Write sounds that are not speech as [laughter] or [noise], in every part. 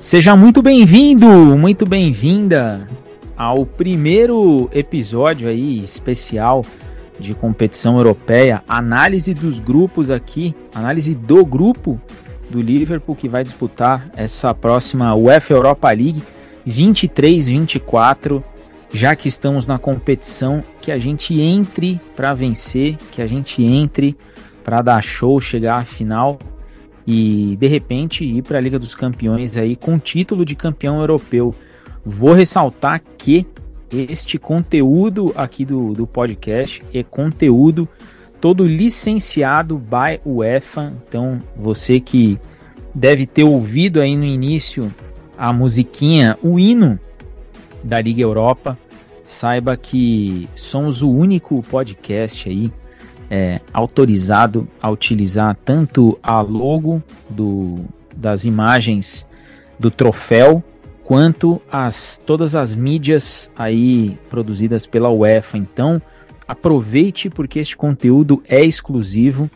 Seja muito bem-vindo, muito bem-vinda ao primeiro episódio aí especial de competição europeia, análise dos grupos aqui, análise do grupo do Liverpool que vai disputar essa próxima UEFA Europa League 23-24, já que estamos na competição, que a gente entre para vencer, que a gente entre para dar show, chegar à final e de repente ir para a Liga dos Campeões aí com título de campeão europeu. Vou ressaltar que este conteúdo aqui do, do podcast é conteúdo todo licenciado by UEFA. Então, você que deve ter ouvido aí no início a musiquinha, o hino da Liga Europa, saiba que somos o único podcast aí é, autorizado a utilizar tanto a logo do, das imagens do troféu quanto as todas as mídias aí produzidas pela UEFA. Então, aproveite porque este conteúdo é exclusivo.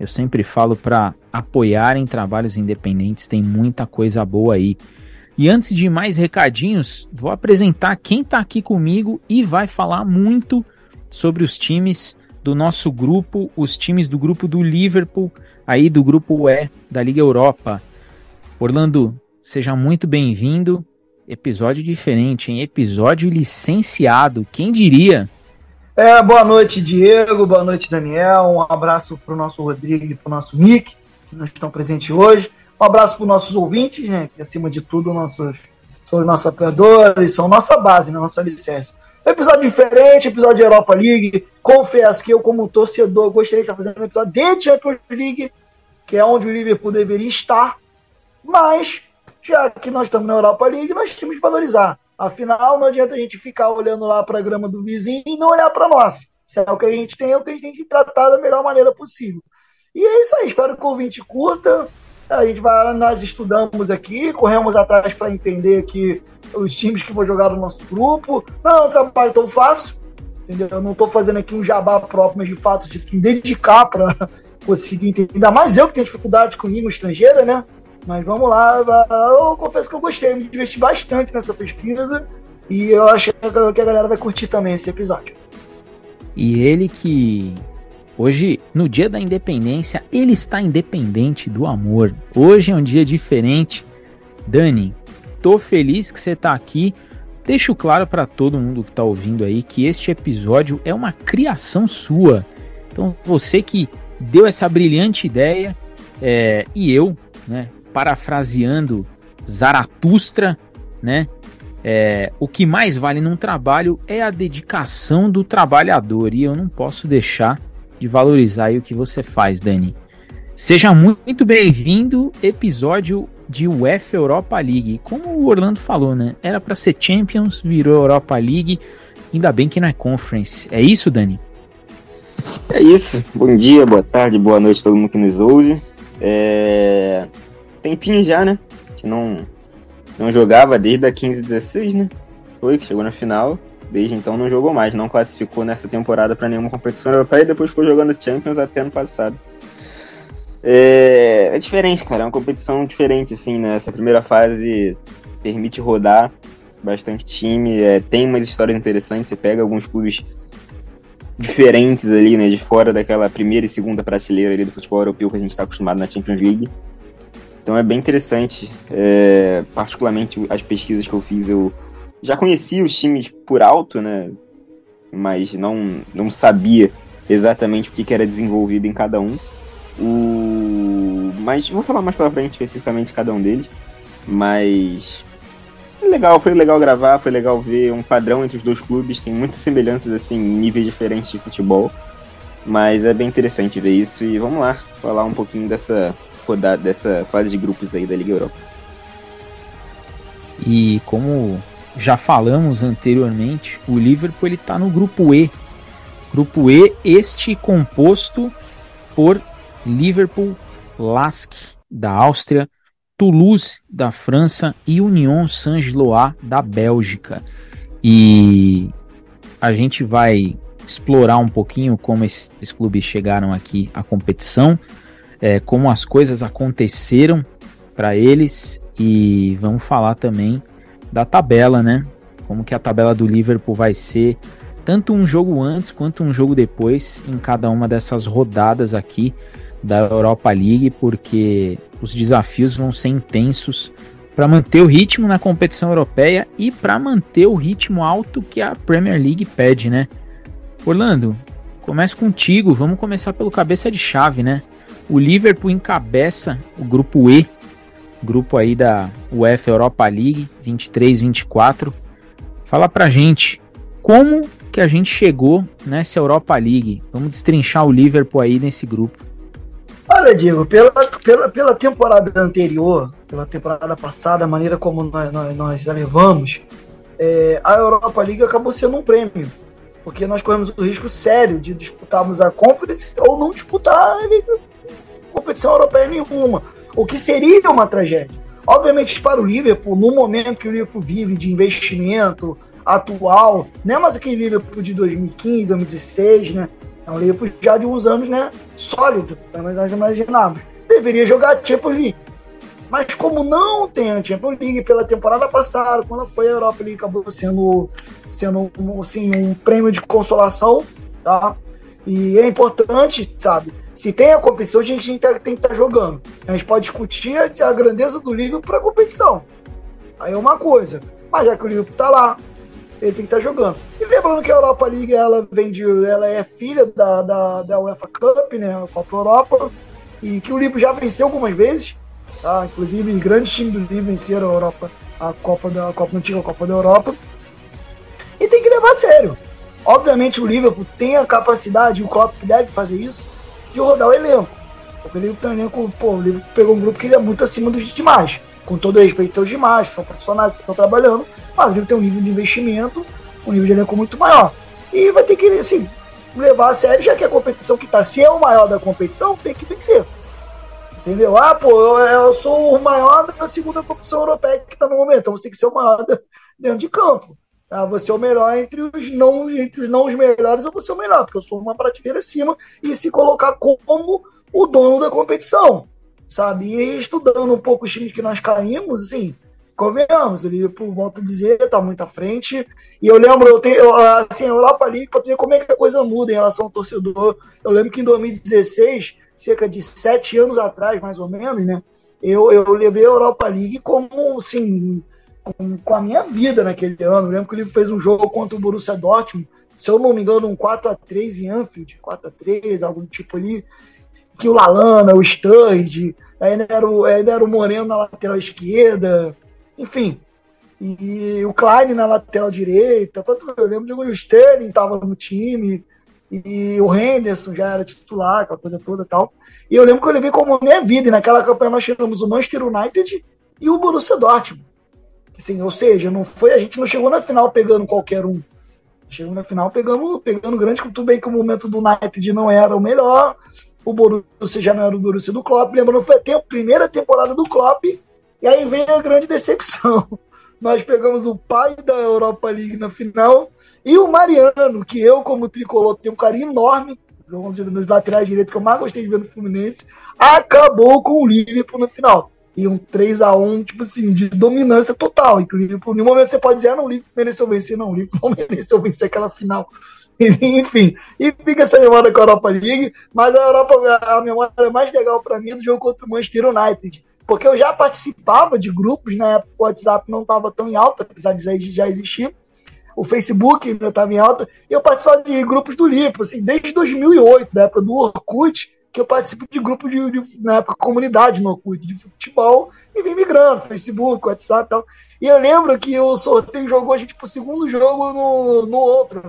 Eu sempre falo para apoiarem trabalhos independentes, tem muita coisa boa aí. E antes de mais recadinhos, vou apresentar quem está aqui comigo e vai falar muito sobre os times do nosso grupo, os times do grupo do Liverpool, aí do grupo E da Liga Europa. Orlando, seja muito bem-vindo. Episódio diferente, hein? Episódio licenciado, quem diria? É, boa noite, Diego. Boa noite, Daniel. Um abraço para o nosso Rodrigo e para o nosso Nick, que não estão presentes hoje. Um abraço para os nossos ouvintes, né? Que acima de tudo nossos, são os nossos apoiadores, são nossa base, né, nossa licença. Episódio diferente, episódio de Europa League. Confesso que eu, como torcedor, gostaria de estar fazendo um episódio de Champions League, que é onde o Liverpool deveria estar. Mas, já que nós estamos na Europa League, nós temos que valorizar. Afinal, não adianta a gente ficar olhando lá para a grama do vizinho e não olhar para nós. Se é o que a gente tem, é o que a gente tem que tratar da melhor maneira possível. E é isso aí. Espero que o ouvinte curta. A gente vai, nós estudamos aqui, corremos atrás para entender que os times que vão jogar no nosso grupo. Não é um trabalho tão fácil, entendeu? Eu não estou fazendo aqui um jabá próprio, mas de fato tive que me dedicar para [laughs] conseguir entender. Ainda mais eu que tenho dificuldade com língua estrangeira, né? Mas vamos lá, eu confesso que eu gostei, me diverti bastante nessa pesquisa e eu acho que a galera vai curtir também esse episódio. E ele que hoje, no dia da independência, ele está independente do amor. Hoje é um dia diferente. Dani, tô feliz que você tá aqui. Deixo claro para todo mundo que tá ouvindo aí que este episódio é uma criação sua. Então você que deu essa brilhante ideia é, e eu, né, parafraseando Zaratustra, né, é, o que mais vale num trabalho é a dedicação do trabalhador e eu não posso deixar de valorizar o que você faz, Dani. Seja muito bem-vindo, episódio de UEFA Europa League. Como o Orlando falou, né? Era para ser Champions, virou Europa League. Ainda bem que não é Conference. É isso, Dani? É isso. Bom dia, boa tarde, boa noite a todo mundo que nos ouve. É... Tempinho já, né? Que não, não jogava desde a 15-16, né? Foi que chegou na final. Desde então não jogou mais, não classificou nessa temporada para nenhuma competição europeia e depois ficou jogando Champions até ano passado. É, é diferente, cara. É uma competição diferente, assim, né? Essa primeira fase permite rodar bastante time. É, tem umas histórias interessantes. Você pega alguns clubes diferentes ali, né? De fora daquela primeira e segunda prateleira ali do futebol europeu que a gente está acostumado na Champions League. Então é bem interessante. É, particularmente as pesquisas que eu fiz, eu já conhecia os times por alto, né? Mas não, não sabia exatamente o que, que era desenvolvido em cada um. O... Mas vou falar mais pra frente especificamente cada um deles. Mas. Legal, foi legal gravar, foi legal ver um padrão entre os dois clubes. Tem muitas semelhanças, assim, níveis diferentes de futebol. Mas é bem interessante ver isso. E vamos lá, falar um pouquinho dessa rodada, dessa fase de grupos aí da Liga Europa. E como já falamos anteriormente, o Liverpool ele tá no grupo E. Grupo E, este composto por Liverpool, Lask da Áustria, Toulouse da França e Union Saint-Gilloise da Bélgica. E a gente vai explorar um pouquinho como esses clubes chegaram aqui à competição, é, como as coisas aconteceram para eles e vamos falar também da tabela, né? Como que a tabela do Liverpool vai ser tanto um jogo antes quanto um jogo depois em cada uma dessas rodadas aqui da Europa League, porque os desafios vão ser intensos para manter o ritmo na competição europeia e para manter o ritmo alto que a Premier League pede, né? Orlando, começa contigo, vamos começar pelo cabeça de chave, né? O Liverpool encabeça o grupo E, grupo aí da UEFA Europa League 23-24. Fala pra gente como que a gente chegou nessa Europa League. Vamos destrinchar o Liverpool aí nesse grupo. Olha, Diego, pela, pela, pela temporada anterior, pela temporada passada, a maneira como nós, nós, nós a levamos, é, a Europa League acabou sendo um prêmio. Porque nós corremos o risco sério de disputarmos a Conference ou não disputar a Liga, competição europeia nenhuma. O que seria uma tragédia. Obviamente, para o Liverpool, no momento que o Liverpool vive de investimento atual, não é mais aquele Liverpool de 2015, 2016, né? É um Liverpool já de uns anos, né? Sólido, mas nós imaginávamos. Deveria jogar Champions League. Mas como não tem a Champions League pela temporada passada, quando foi a Europa League, acabou sendo, sendo assim, um prêmio de consolação, tá? E é importante, sabe? Se tem a competição, a gente tem que estar tá jogando. A gente pode discutir a grandeza do Liverpool para a competição. Aí é uma coisa. Mas já que o Liverpool está lá, ele tem que estar tá jogando. E lembrando que a Europa League ela vem de, ela é filha da, da, da UEFA Cup, né, a Copa Europa, e que o Liverpool já venceu algumas vezes, tá? Inclusive grandes times do Liverpool venceram a Europa, a Copa da a Copa antiga, a Copa da Europa. E tem que levar a sério. Obviamente o Liverpool tem a capacidade, o Klopp deve fazer isso, de rodar o elenco. Porque o Liverpool tem um elenco, pô, o Liverpool pegou um grupo que ele é muito acima dos demais. Com todo respeito aos demais, são profissionais que estão trabalhando, mas ele tem um nível de investimento, um nível de elenco muito maior. E vai ter que, assim, levar a sério, já que a competição que está, se é o maior da competição, tem que vencer. Entendeu? Ah, pô, eu, eu sou o maior da segunda competição europeia que está no momento, então você tem que ser o maior dentro de campo. Ah, você é o melhor entre os não entre os não os melhores, eu vou ser o melhor, porque eu sou uma prateleira acima e se colocar como o dono da competição, sabe? E estudando um pouco os times que nós caímos, assim, convenhamos, o Liverpool, volto a dizer, tá muito à frente. E eu lembro, eu tenho, eu, assim, a Europa League, para ver como é que a coisa muda em relação ao torcedor. Eu lembro que em 2016, cerca de sete anos atrás, mais ou menos, né? Eu, eu levei a Europa League como, assim, com, com a minha vida naquele ano. Eu lembro que Liverpool fez um jogo contra o Borussia Dortmund, se eu não me engano, um 4x3 em Anfield, 4x3, algum tipo ali que o Lalana, o Sturridge, ainda era o, ainda era o Moreno na lateral esquerda, enfim. E o Klein na lateral direita. Eu lembro de o Sterling estava no time. E o Henderson já era titular, aquela coisa toda e tal. E eu lembro que eu levei como minha vida. E naquela campanha nós tivemos o Manchester United e o Borussia Dortmund. Assim, ou seja, não foi, a gente não chegou na final pegando qualquer um. Chegou na final pegando, pegando grande, tudo bem que o momento do United não era o melhor. O Borussia já não era o Borussia do Klopp. Lembrando, foi a primeira temporada do Klopp e aí vem a grande decepção. [laughs] Nós pegamos o pai da Europa League na final e o Mariano, que eu, como tricolor, tenho um carinho enorme, nos laterais direitos que eu mais gostei de ver no Fluminense, acabou com o Liverpool na final. E um 3 a 1 tipo assim, de dominância total. E o Liverpool, em um momento você pode dizer, ah, não, o Liverpool mereceu vencer, não, o Liverpool [laughs] mereceu vencer aquela final. [laughs] Enfim, e fica essa memória com a Europa League, mas a Europa, a memória mais legal para mim é do jogo contra o Manchester United. Porque eu já participava de grupos, na época o WhatsApp não estava tão em alta, apesar de já existir, o Facebook ainda estava em alta, e eu participava de grupos do Lipo, assim, desde 2008, da época do Orkut, que eu participo de grupos de, de, na época, comunidade no Orkut, de futebol, e vim migrando, Facebook, WhatsApp e tal. E eu lembro que o sorteio jogou a gente pro segundo jogo no, no outro,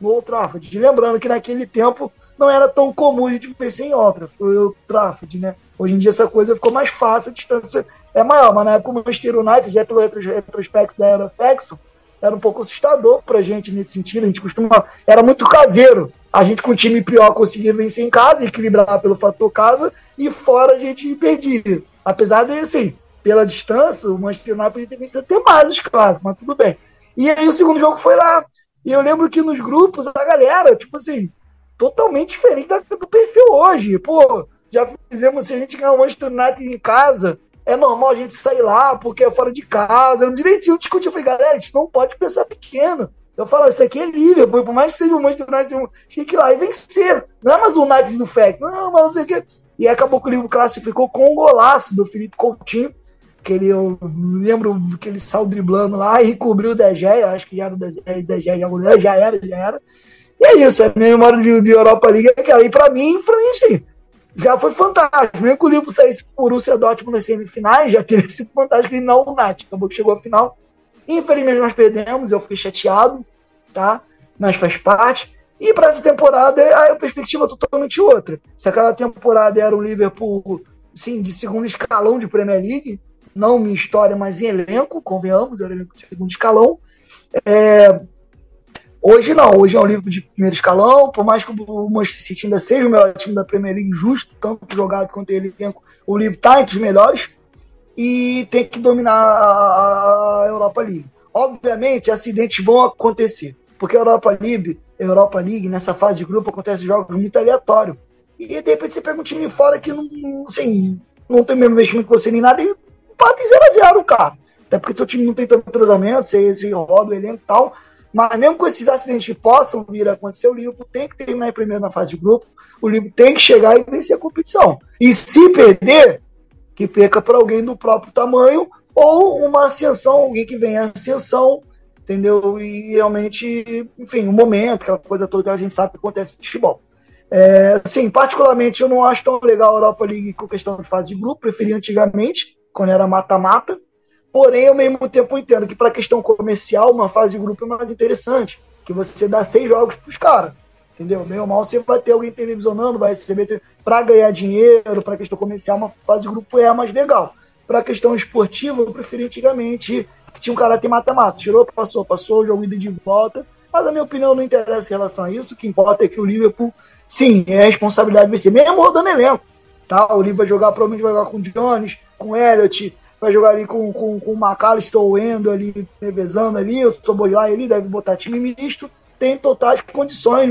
no outro Trafford. Lembrando que naquele tempo não era tão comum a gente vencer em outra, foi o Trafford, né? Hoje em dia essa coisa ficou mais fácil, a distância é maior, mas na época o Manchester United, já pelo retrospecto da era Faxon, era um pouco assustador pra gente nesse sentido. A gente costuma. Era muito caseiro. A gente com um time pior conseguia vencer em casa, equilibrar pelo fator casa, e fora a gente perdia. Apesar de, assim, pela distância, o Manchester United podia ter vencido até mais os clássicos, mas tudo bem. E aí o segundo jogo foi lá. E eu lembro que nos grupos a galera, tipo assim, totalmente diferente do perfil hoje. Pô, já fizemos, se a gente ganhar o Manchester United em casa, é normal a gente sair lá porque é fora de casa. Direitinho discutir. Eu falei, galera, a gente não pode pensar pequeno. Eu falo, isso aqui é Liverpool, por mais que seja um Manchester United, tinha que ir lá e vencer. Não é mais o United do Fest, não, mas não sei o quê. E acabou que o Liverpool classificou com um golaço do Felipe Coutinho, que ele, eu lembro que ele saiu driblando lá e cobriu o De acho que já era o De já, já era, já era. E é isso, a minha memória de, de Europa League é aquela. E pra mim, pra já foi fantástico. Mesmo que o Liverpool saísse por Borussia Dortmund nas semifinais, já teria sido fantástico. E não o Nath, acabou que chegou à final. Infelizmente nós perdemos, eu fiquei chateado, tá? Mas faz parte. E para essa temporada a perspectiva é totalmente outra. Se aquela temporada era o Liverpool, sim, de segundo escalão de Premier League, não minha história, mas em elenco, convenhamos, era elenco de segundo escalão. É, Hoje não, hoje é um livro de primeiro escalão, por mais que o Manchester City ainda seja o melhor time da Premier League, justo, tanto jogado quanto ele, o livro está entre os melhores e tem que dominar a Europa League. Obviamente, acidentes vão acontecer, porque a Europa League, Europa League nessa fase de grupo, acontece jogos muito aleatórios. E de repente você pega um time fora que não, assim, não tem o mesmo investimento que você nem nada e empata em 0x0, cara. Até porque seu time não tem tanto entrosamento, você, você roda o elenco e tal. Mas mesmo com esses acidentes que possam vir a acontecer, o Liverpool tem que terminar em primeiro na fase de grupo, o Liverpool tem que chegar e vencer a competição. E se perder, que perca para alguém do próprio tamanho, ou uma ascensão, alguém que venha ascensão, entendeu? E realmente, enfim, um momento, aquela coisa toda que a gente sabe que acontece no futebol. É, assim, particularmente, eu não acho tão legal a Europa League com questão de fase de grupo, preferi antigamente, quando era mata-mata, Porém, ao mesmo tempo, entendo que para questão comercial, uma fase de grupo é mais interessante, que você dá seis jogos para os caras. Entendeu? Meio mal você vai ter alguém televisionando, vai receber para ganhar dinheiro, para questão comercial, uma fase grupo é mais legal. Para questão esportiva, eu preferi antigamente tinha um caráter mata-mata. Tirou, passou, passou, o jogo ida de volta. Mas a minha opinião não interessa em relação a isso. O que importa é que o Liverpool, sim, é a responsabilidade de vencer, mesmo rodando elenco. Tá? O Liverpool vai jogar, provavelmente vai jogar com o Jones, com o Elliott, vai jogar ali com, com, com o McAllister ou Endo ali, revezando ali, o Soboslai ali, deve botar time misto, tem totais condições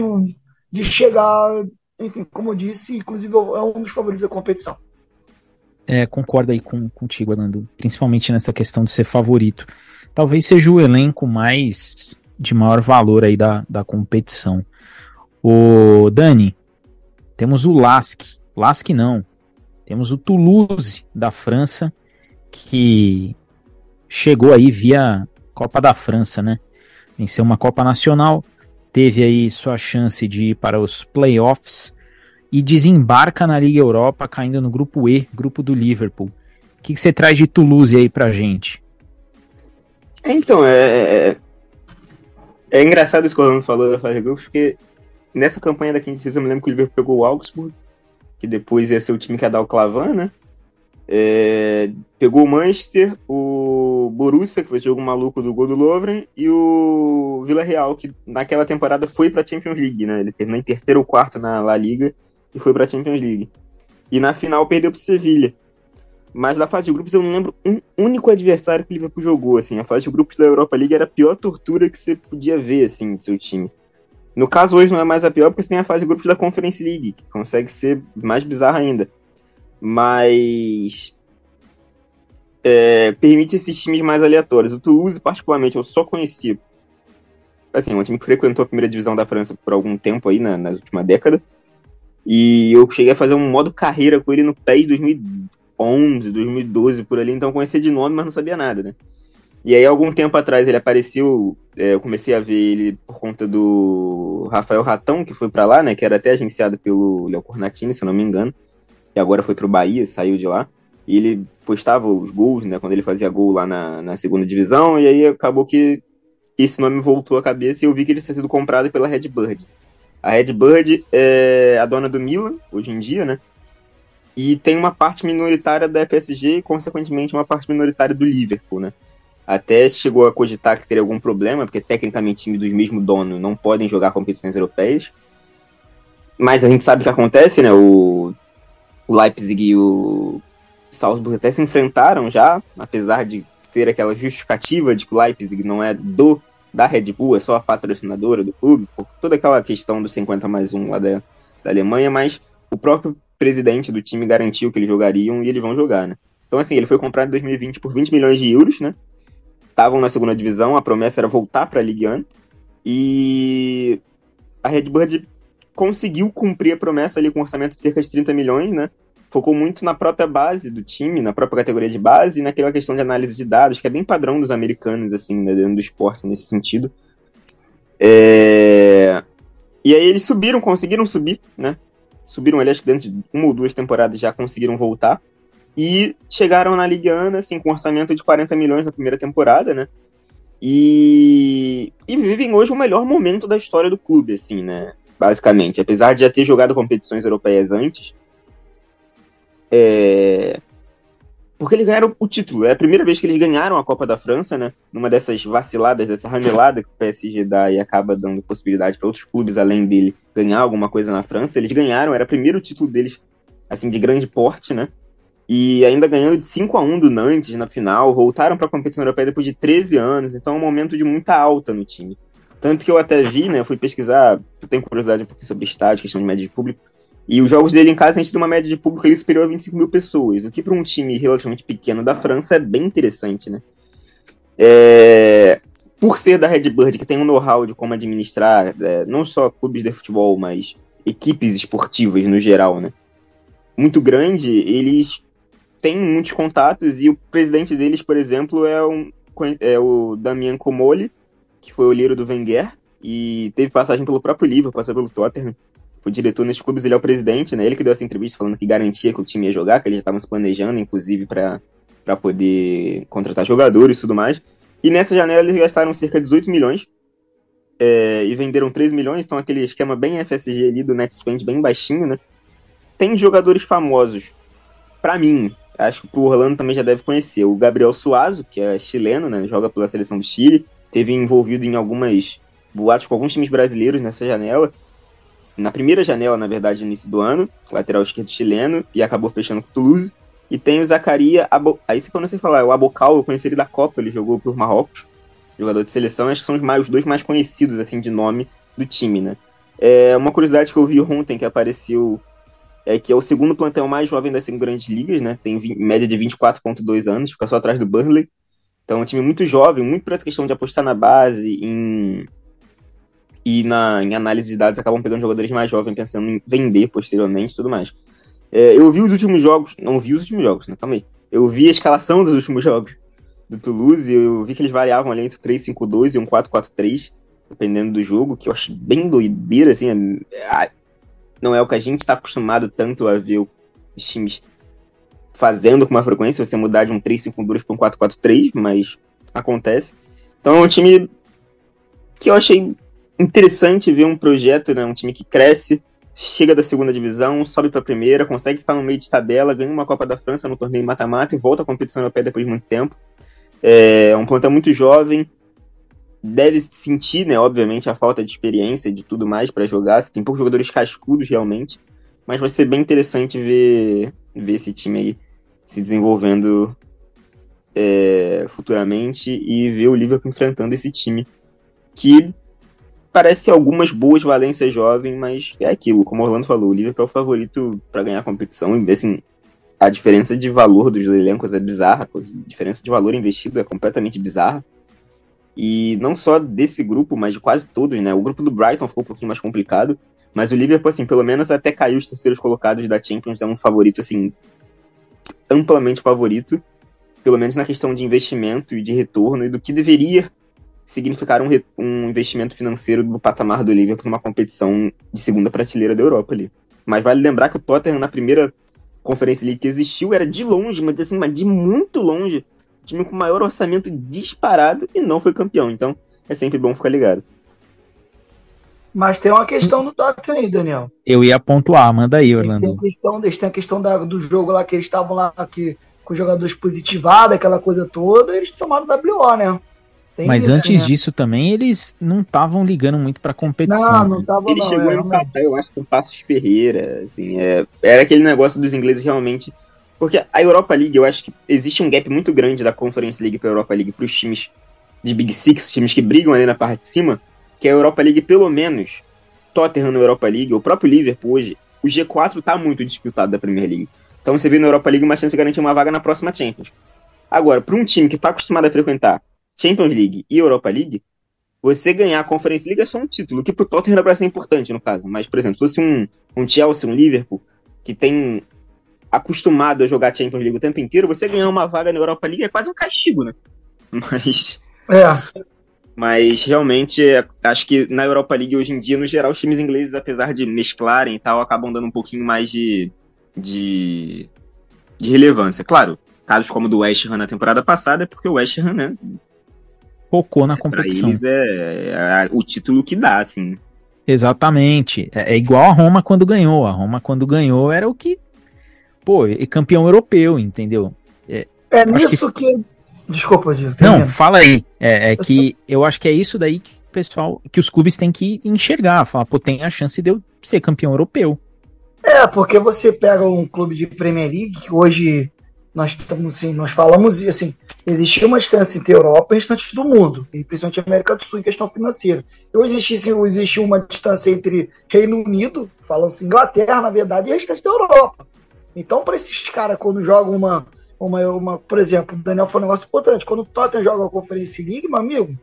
de chegar, enfim, como eu disse, inclusive é um dos favoritos da competição. É, concordo aí com, contigo, Anando, principalmente nessa questão de ser favorito. Talvez seja o elenco mais de maior valor aí da, da competição. O Dani, temos o Lask, Lask não, temos o Toulouse da França, que chegou aí via Copa da França, né? Venceu uma Copa Nacional, teve aí sua chance de ir para os playoffs e desembarca na Liga Europa, caindo no grupo E, grupo do Liverpool. O que, você traz de Toulouse aí pra gente? Então, é, é, é, é engraçado isso que o Orlando falou da fase de grupos, porque nessa campanha da quinta eu me lembro que o Liverpool pegou o Augsburg, que depois ia ser o time que ia dar o Clavan, né? É, pegou o Manchester, o Borussia, que foi o jogo maluco do gol do Lovren, e o Vila Real, que naquela temporada foi para a Champions League, né? Ele terminou em terceiro ou quarto na La Liga e foi para a Champions League. E na final perdeu para o Sevilha. Mas na fase de grupos eu não lembro um único adversário que o Liverpool jogou, assim. A fase de grupos da Europa League era a pior tortura que você podia ver, assim, do seu time. No caso, hoje não é mais a pior, porque você tem a fase de grupos da Conference League, que consegue ser mais bizarra ainda mas é, permite esses times mais aleatórios. O Toulouse, particularmente, eu só conheci. Assim, é um time que frequentou a primeira divisão da França por algum tempo aí, na, na última década. E eu cheguei a fazer um modo carreira com ele no PES 2011, 2012, por ali. Então conhecia de nome, mas não sabia nada, né? E aí, algum tempo atrás, ele apareceu. É, eu comecei a ver ele por conta do Rafael Ratão, que foi para lá, né? Que era até agenciado pelo Léo Cornatini, se não me engano e agora foi pro Bahia, saiu de lá. E ele postava os gols, né, quando ele fazia gol lá na, na segunda divisão, e aí acabou que esse nome voltou à cabeça e eu vi que ele tinha sido comprado pela Redbird. A Redbird é a dona do Milan, hoje em dia, né? E tem uma parte minoritária da FSG e, consequentemente, uma parte minoritária do Liverpool, né? Até chegou a cogitar que teria algum problema, porque tecnicamente times do mesmo dono não podem jogar competições europeias. Mas a gente sabe o que acontece, né? O o Leipzig e o Salzburg até se enfrentaram já, apesar de ter aquela justificativa de que o Leipzig não é do da Red Bull, é só a patrocinadora do clube, por toda aquela questão do 50 mais 1 lá da, da Alemanha, mas o próprio presidente do time garantiu que eles jogariam e eles vão jogar, né? Então, assim, ele foi comprado em 2020 por 20 milhões de euros, né? Estavam na segunda divisão, a promessa era voltar para a Ligue 1. E a Redbird conseguiu cumprir a promessa ali com um orçamento de cerca de 30 milhões, né? Focou muito na própria base do time, na própria categoria de base e naquela questão de análise de dados, que é bem padrão dos americanos, assim, né, dentro do esporte nesse sentido. É... E aí eles subiram, conseguiram subir, né? Subiram ali, acho que dentro de uma ou duas temporadas já conseguiram voltar. E chegaram na Liga Ana, assim, com um orçamento de 40 milhões na primeira temporada, né? E, e vivem hoje o melhor momento da história do clube, assim, né? Basicamente. Apesar de já ter jogado competições europeias antes. É... Porque eles ganharam o título. É a primeira vez que eles ganharam a Copa da França, né? Numa dessas vaciladas, dessa ramelada que o PSG dá e acaba dando possibilidade para outros clubes além dele ganhar alguma coisa na França. Eles ganharam, era o primeiro título deles, assim, de grande porte, né? e ainda ganhando de 5 a 1 do Nantes na final, voltaram para a competição europeia depois de 13 anos, então é um momento de muita alta no time. Tanto que eu até vi, né, fui pesquisar, eu tenho curiosidade um pouquinho sobre estádio, questão de média de público, e os jogos dele em casa a gente tem uma média de público ali superior a 25 mil pessoas, o que para um time relativamente pequeno da França é bem interessante, né. É... Por ser da Redbird, que tem um know-how de como administrar é, não só clubes de futebol, mas equipes esportivas no geral, né, muito grande, eles tem muitos contatos e o presidente deles, por exemplo, é, um, é o Damian Comoli, que foi o líder do Wenger e teve passagem pelo próprio Liverpool, passou pelo Tottenham. Foi diretor nesses clubes, ele é o presidente, né? Ele que deu essa entrevista falando que garantia que o time ia jogar, que eles estavam se planejando, inclusive, para poder contratar jogadores e tudo mais. E nessa janela eles gastaram cerca de 18 milhões é, e venderam 3 milhões, então aquele esquema bem FSG ali do net spend bem baixinho, né? Tem jogadores famosos, para mim, acho que o Orlando também já deve conhecer. O Gabriel Suazo, que é chileno, né? Joga pela seleção do Chile. Teve envolvido em algumas boatos com alguns times brasileiros nessa janela. Na primeira janela, na verdade, no início do ano, lateral esquerdo chileno, e acabou fechando com o Toulouse. E tem o Zacaria, Abo... aí se eu falar, o Abocal, eu conheci ele da Copa, ele jogou por Marrocos, jogador de seleção, acho que são os, mais, os dois mais conhecidos, assim, de nome do time, né. É uma curiosidade que eu vi ontem, que apareceu é, que é o segundo plantel mais jovem das cinco grandes ligas, né? Tem média de 24,2 anos, fica só atrás do Burnley. Então é um time muito jovem, muito por essa questão de apostar na base, em e na, em análise de dados acabam pegando jogadores mais jovens, pensando em vender posteriormente e tudo mais. É, eu vi os últimos jogos, não vi os últimos jogos, né? Calma aí. Eu vi a escalação dos últimos [laughs] jogos do Toulouse eu vi que eles variavam ali entre 3-5-2 e um 4-4-3, dependendo do jogo, que eu acho bem doideira, assim. É, não é o que a gente está acostumado tanto a ver os times fazendo com uma frequência, você mudar de um 3-5-2 para um 4-4-3, mas acontece. Então é um time que eu achei interessante ver um projeto, né, um time que cresce, chega da segunda divisão, sobe para a primeira, consegue ficar no meio de tabela, ganha uma Copa da França no torneio mata-mata e volta à competição europeia depois de muito tempo. É um plantel muito jovem, deve sentir, né, obviamente, a falta de experiência e de tudo mais para jogar. Tem poucos jogadores cascudos realmente, mas vai ser bem interessante ver, ver esse time aí se desenvolvendo é, futuramente e ver o Liverpool enfrentando esse time que parece ter algumas boas valências jovem, mas é aquilo, como o Orlando falou, o Liverpool é o favorito para ganhar a competição e assim, a diferença de valor dos elencos é bizarra, a diferença de valor investido é completamente bizarra. E não só desse grupo, mas de quase todos, né? O grupo do Brighton ficou um pouquinho mais complicado. Mas o Liverpool, assim, pelo menos até caiu os terceiros colocados da Champions, é um favorito, assim, amplamente favorito. Pelo menos na questão de investimento e de retorno e do que deveria significar um, um investimento financeiro do patamar do Liverpool numa competição de segunda prateleira da Europa ali. Mas vale lembrar que o Tottenham, na primeira Conferência League que existiu, era de longe, mas assim, mas de muito longe, time com maior orçamento disparado e não foi campeão. Então é sempre bom ficar ligado. Mas tem uma questão no Tottenham aí, Daniel. Eu ia pontuar, manda aí, Orlando. Eles têm a questão, eles têm a questão da, do jogo lá que eles estavam lá aqui, com jogadores positivados, aquela coisa toda, eles tomaram WO, né? Tem Mas isso, antes né? disso também, eles não estavam ligando muito pra competição. Não, não estavam Ele não. chegou é, eu acho, com o Passos Ferreira, assim, é, era aquele negócio dos ingleses realmente porque a Europa League, eu acho que existe um gap muito grande da Conference League para a Europa League para os times de Big Six, times que brigam ali na parte de cima, que a Europa League, pelo menos, Tottenham na Europa League, o próprio Liverpool hoje, o G4 tá muito disputado da Premier League. Então você vê na Europa League uma chance de garantir uma vaga na próxima Champions. Agora, para um time que está acostumado a frequentar Champions League e Europa League, você ganhar a Conference League é só um título, que pro Tottenham era pra ser importante, no caso. Mas, por exemplo, se fosse um, um Chelsea, um Liverpool, que tem acostumado a jogar Champions League o tempo inteiro, você ganhar uma vaga na Europa League é quase um castigo, né? [laughs] Mas... É. Mas realmente, acho que na Europa League hoje em dia, no geral, os times ingleses, apesar de mesclarem e tal, acabam dando um pouquinho mais de, de, de relevância. Claro, casos como o do West Ham na temporada passada, é porque o West Ham, né? Focou na competição. Pra eles é, é, o título que dá, assim. Exatamente. É, é, igual a Roma quando ganhou. A Roma quando ganhou era o que. Pô, é campeão europeu, entendeu? É, é nisso que... que... Desculpa, Diego. Não, fala aí. É, é que eu acho que é isso daí que o pessoal, que os clubes têm que enxergar. Falar, pô, tem a chance de eu ser campeão europeu. É, porque você pega um clube de Premier League que hoje nós estamos assim, nós falamos assim, existia uma distância entre a Europa e o restante do mundo, e principalmente a América do Sul em questão financeira. E hoje existe, existe uma distância entre Reino Unido, falando assim, Inglaterra, na verdade, e o restante da Europa. Então, para esses caras, quando jogam uma, uma, uma, por exemplo, o Daniel foi um negócio importante, quando o Tottenham joga a Conferência League, meu amigo,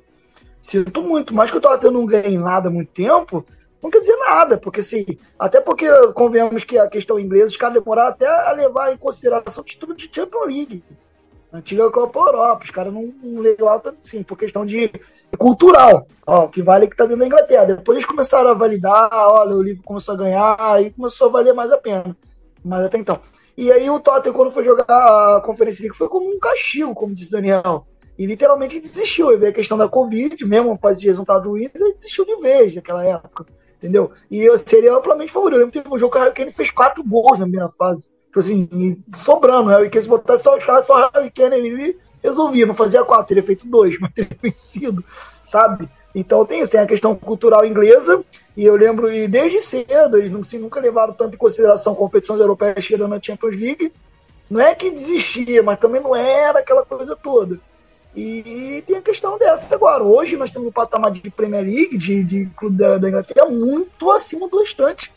sinto muito, mais que o Tottenham não ganhe nada há muito tempo, não quer dizer nada, porque assim, até porque convenhamos que a questão inglesa, os caras demoraram até a levar em consideração o título de Champions League. Antiga Copa Europa, os caras não, não levaram tanto assim, por questão de cultural, ó, que vale que tá dentro da Inglaterra. Depois eles começaram a validar, olha, o livro começou a ganhar, aí começou a valer mais a pena. Mas até então. E aí o Tottenham, quando foi jogar a Conferência League, foi como um castigo, como disse o Daniel. E literalmente desistiu. E veio a questão da Covid, mesmo após esse resultado ruim, ele desistiu de vez naquela época entendeu? E eu seria amplamente favorito. Eu lembro que teve um jogo que o Kane fez quatro gols na primeira fase. Tipo assim, sobrando. O Harry Kane, se botasse só caras, só o Harry Kane, ele resolvia, não fazia quatro, teria feito dois, mas [laughs] teria vencido, sabe? Então tem isso, tem a questão cultural inglesa, e eu lembro, e desde cedo, eles assim, nunca levaram tanto em consideração competições europeias chegando na Champions League. Não é que desistia, mas também não era aquela coisa toda. E tem a questão dessa agora. Hoje nós temos um patamar de Premier League, de, de clube da, da Inglaterra, muito acima do restante.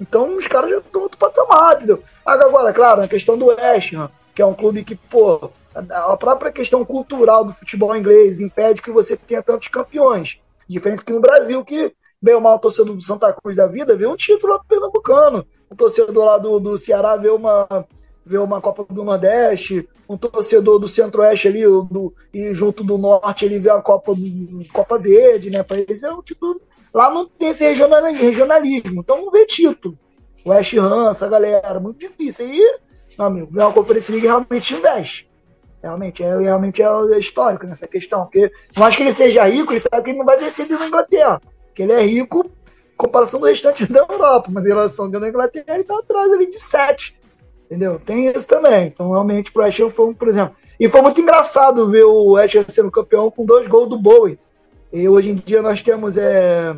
Então os caras já estão outro patamar, entendeu? Agora, claro, a questão do West Ham, que é um clube que, pô, a própria questão cultural do futebol inglês impede que você tenha tantos campeões. Diferente que no Brasil, que bem ou mal torcedor do Santa Cruz da vida vê um título pernambucano. O torcedor lá do, do Ceará vê uma, ver uma Copa do Nordeste, um torcedor do Centro-Oeste ali, do, e junto do Norte ele vê a Copa, Copa Verde, né? Para eles é um título. Lá não tem esse regionalismo, então não vê título. West Ham, essa galera, muito difícil. Aí, meu amigo, ver uma Conferência League realmente investe. Realmente é, realmente é histórico nessa questão. Porque, por mais que ele seja rico, ele sabe que ele não vai descer na Inglaterra. Porque ele é rico em comparação do restante [laughs] da Europa, mas em relação à Inglaterra, ele está atrás ali de 7 Entendeu? Tem isso também. Então, realmente, pro Ham foi um, por exemplo. E foi muito engraçado ver o Ham sendo campeão com dois gols do Bowie. E hoje em dia nós temos, é,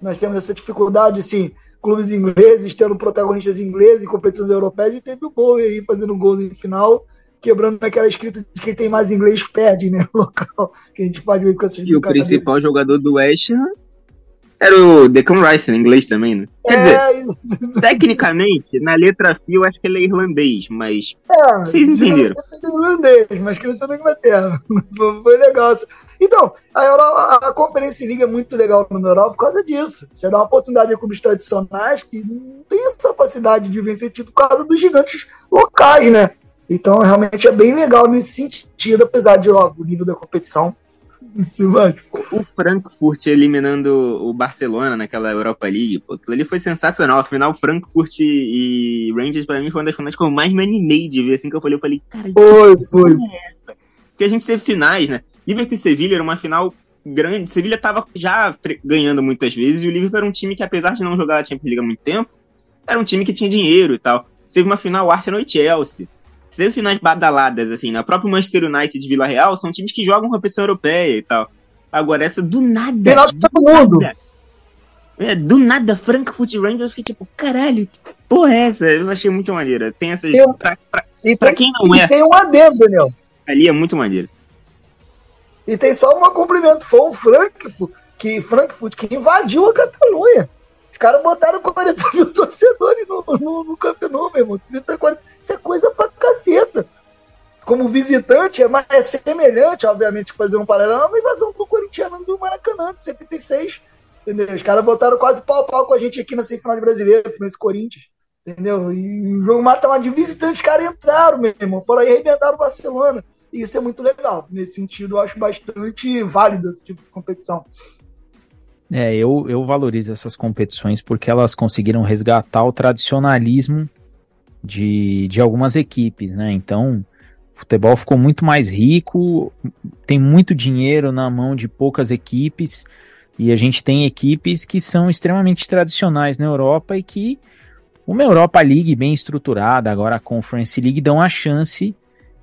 nós temos essa dificuldade, assim, clubes ingleses tendo protagonistas ingleses em competições europeias e teve o Bowie aí fazendo gol no final, quebrando aquela escrita de quem tem mais inglês perde, né? [laughs] O local que a gente faz vezes com essas E o principal jogador do West Ham era o Declan Rice em inglês também, né? Quer é, dizer, [laughs] tecnicamente, na letra F eu acho que ele é irlandês, mas. É, vocês entenderam. É irlandês, mas cresceu na Inglaterra. [laughs] Foi legal. Então, a, a Conferência Liga é muito legal no Europa por causa disso. Você dá uma oportunidade a clubes tradicionais que não tem essa capacidade de vencer título por causa dos gigantes locais, né? Então, realmente é bem legal nesse sentido, apesar de, ó, o nível da competição o Frankfurt eliminando o Barcelona naquela Europa League, pô, aquilo ali foi sensacional. Afinal, Frankfurt e Rangers, pra mim, foi uma das finais que eu mais me animei de ver. Assim que eu falei, eu falei, cara, foi, foi. É Porque a gente teve finais, né? Liverpool e Sevilha era uma final grande. Sevilha tava já ganhando muitas vezes, e o Liverpool era um time que, apesar de não jogar a Champions League há muito tempo, era um time que tinha dinheiro e tal. Teve uma final Arsenal e Chelsea teve finais badaladas, assim, na própria Manchester United de Vila Real, são times que jogam competição europeia e tal. Agora, essa do nada. Final de todo mundo. É, do nada, Frankfurt Rangers, eu fiquei tipo, caralho, que porra é essa? Eu achei muito maneira. Tem essas. Tem, pra, pra, e pra quem não e é. Tem um adendo, Daniel. Ali é muito maneiro. E tem só um cumprimento. Foi o Frankfurt que, Frankfurt que invadiu a Catalunha. Caras botaram 40 mil [laughs] torcedores no, no, no Camp Nou, meu irmão. 30, 40, isso é coisa pra caceta. Como visitante, é, mais, é semelhante, obviamente, fazer um paralelo, uma invasão do corintiano do Maracanã, de 76. Entendeu? Os caras botaram quase pau pau com a gente aqui na semifinal de brasileiro, nesse Corinthians. Entendeu? E o jogo mata de visitante, os caras entraram mesmo, foram aí arrebentaram o Barcelona. E isso é muito legal. Nesse sentido, eu acho bastante válido esse tipo de competição. É, eu, eu valorizo essas competições porque elas conseguiram resgatar o tradicionalismo de, de algumas equipes, né? Então, o futebol ficou muito mais rico, tem muito dinheiro na mão de poucas equipes, e a gente tem equipes que são extremamente tradicionais na Europa e que uma Europa League bem estruturada, agora a Conference League, dão a chance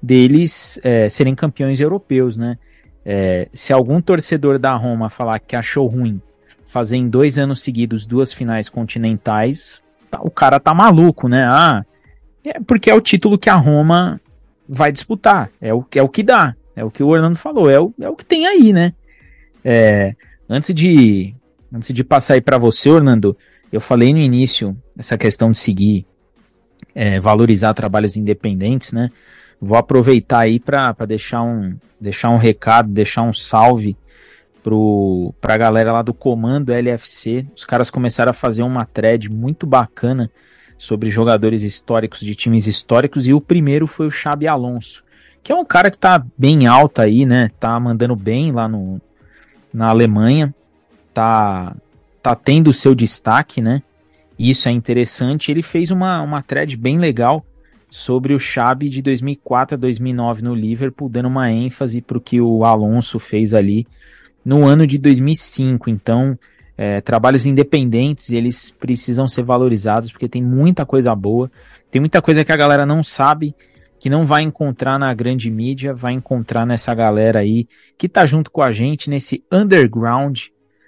deles é, serem campeões europeus, né? É, se algum torcedor da Roma falar que achou ruim fazer em dois anos seguidos duas finais continentais, tá, o cara tá maluco, né? Ah, é porque é o título que a Roma vai disputar, é o, é o que dá, é o que o Orlando falou, é o, é o que tem aí, né? É, antes de antes de passar aí para você, Orlando, eu falei no início essa questão de seguir, é, valorizar trabalhos independentes, né? Vou aproveitar aí para deixar um, deixar um recado, deixar um salve pro, pra galera lá do comando LFC. Os caras começaram a fazer uma thread muito bacana sobre jogadores históricos de times históricos e o primeiro foi o Xabi Alonso, que é um cara que tá bem alto aí, né? Tá mandando bem lá no, na Alemanha, tá, tá tendo o seu destaque, né? Isso é interessante. Ele fez uma, uma thread bem legal sobre o Xabi de 2004 a 2009 no Liverpool, dando uma ênfase para o que o Alonso fez ali no ano de 2005. Então, é, trabalhos independentes, eles precisam ser valorizados porque tem muita coisa boa, tem muita coisa que a galera não sabe, que não vai encontrar na grande mídia, vai encontrar nessa galera aí que tá junto com a gente nesse underground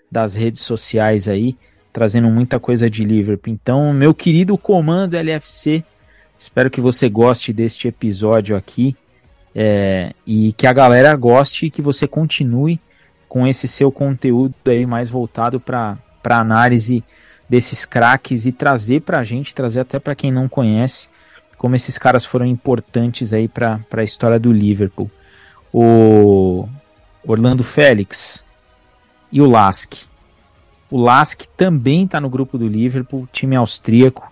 das redes sociais aí, trazendo muita coisa de Liverpool. Então, meu querido comando LFC, Espero que você goste deste episódio aqui é, e que a galera goste e que você continue com esse seu conteúdo aí mais voltado para análise desses craques e trazer para a gente, trazer até para quem não conhece, como esses caras foram importantes aí para a história do Liverpool. O Orlando Félix e o Lask. O Lask também está no grupo do Liverpool, time austríaco.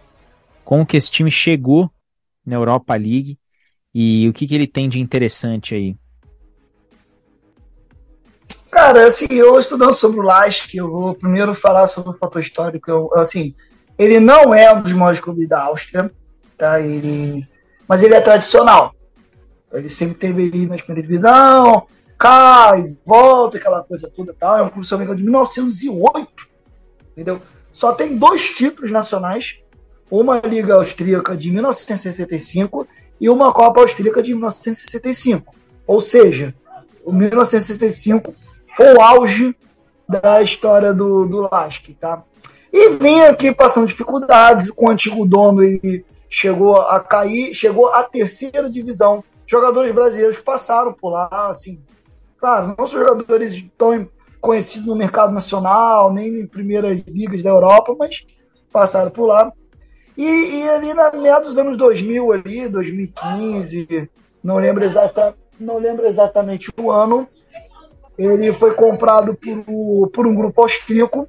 Como que esse time chegou na Europa League e o que, que ele tem de interessante aí? Cara, assim, eu estudando sobre o Lask, eu vou primeiro falar sobre o fator histórico. Eu, assim, ele não é um dos maiores clubes da Áustria, tá? Ele, mas ele é tradicional. Ele sempre teve ali na primeira divisão, cai, volta, aquela coisa toda tal. É um clube, se de 1908, entendeu? Só tem dois títulos nacionais uma Liga Austríaca de 1965 e uma Copa Austríaca de 1965. Ou seja, o 1965 foi o auge da história do, do Lask, tá? E vinha aqui passando dificuldades, com o antigo dono ele chegou a cair, chegou à terceira divisão. Jogadores brasileiros passaram por lá, assim, claro, não são jogadores tão conhecidos no mercado nacional, nem em primeiras ligas da Europa, mas passaram por lá. E, e ali na meados dos anos 2000, ali, 2015, não lembro, exata, não lembro exatamente o ano, ele foi comprado por, por um grupo austríaco.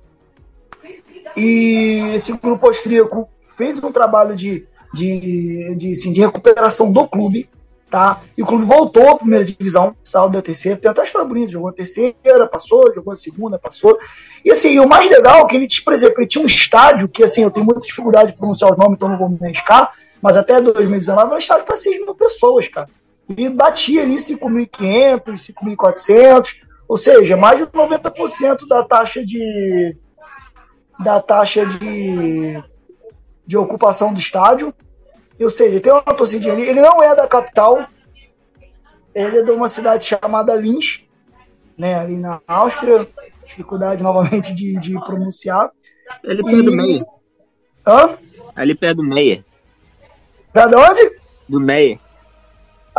E esse grupo austríaco fez um trabalho de, de, de, assim, de recuperação do clube tá? E o clube voltou à primeira divisão, saiu da terceira, tem até história bonita, jogou a terceira, passou, jogou a segunda, passou. E assim, o mais legal é que ele, por exemplo, ele tinha um estádio que, assim, eu tenho muita dificuldade de pronunciar os nomes, então não vou me arriscar, mas até 2019 era um estádio para 6 mil pessoas, cara. E batia ali 5.500, 5.400, ou seja, mais de 90% da taxa de da taxa de, de ocupação do estádio ou seja, tem uma torcida ali. Ele não é da capital, ele é de uma cidade chamada Linz, né, ali na Áustria. Dificuldade novamente de, de pronunciar. Ali perto e... do Meia. Hã? Ali perto do Meia. Perto de onde? Do Meia.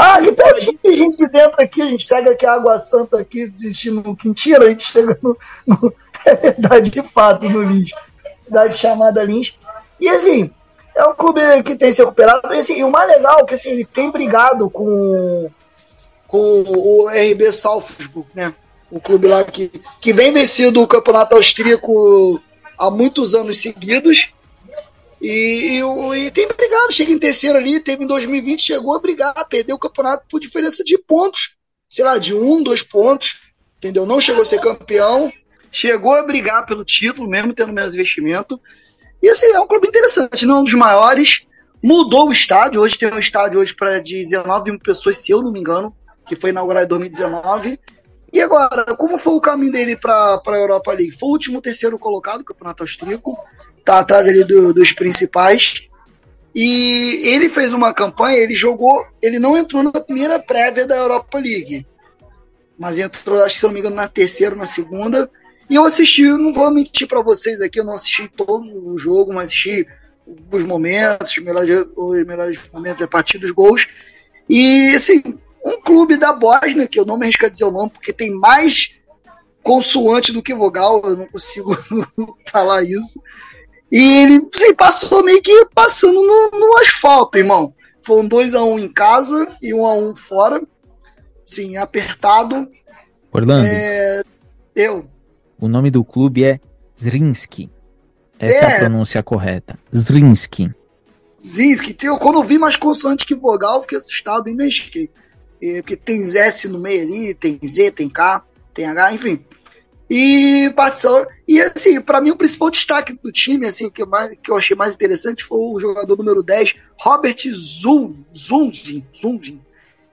Ah, pertinho de gente de dentro aqui, a gente segue aqui a Água Santa aqui, destino Quintira, a gente chega no, no, [laughs] é verdade, de fato, no Lins. Cidade chamada Lins. E assim, é um clube que tem se recuperado. E, assim, o mais legal é que assim, ele tem brigado com, com o RB Salzburg, né? O clube lá que, que vem vencido o campeonato austríaco há muitos anos seguidos. E, e, e, tem brigado, chega em terceiro ali, teve em 2020, chegou a brigar, perdeu o campeonato por diferença de pontos, sei lá, de um, dois pontos, entendeu? Não chegou a ser campeão, chegou a brigar pelo título, mesmo tendo menos investimento. E assim, é um clube interessante, não é um dos maiores. Mudou o estádio, hoje tem um estádio hoje para 19 mil pessoas, se eu não me engano, que foi inaugurado em 2019. E agora, como foi o caminho dele para a Europa League? Foi o último terceiro colocado, Campeonato Austríaco, tá atrás ali do, dos principais. E ele fez uma campanha, ele jogou, ele não entrou na primeira prévia da Europa League, mas entrou, acho que se não me engano, na terceira, na segunda. E eu assisti, não vou mentir para vocês aqui, eu não assisti todo o jogo, mas assisti os momentos, os melhores, os melhores momentos a partir dos gols. E assim, um clube da Bósnia, que eu não me arrisco a dizer o nome, porque tem mais consoante do que vogal, eu não consigo [laughs] falar isso. E ele assim, passou meio que passando no, no asfalto, irmão. Foi um 2x1 um em casa e 1 um a 1 um fora. Sim, apertado. Orlando. É, eu. O nome do clube é Zrinski. Essa é, é a pronúncia correta. Zrinski. Zrinski. Quando eu vi mais consoante que vogal, fiquei assustado e mexi. Porque tem S no meio ali, tem Z, tem K, tem H, enfim. E participou. E assim, para mim, o principal destaque do time, assim, que eu, mais, que eu achei mais interessante foi o jogador número 10, Robert. Zunzin.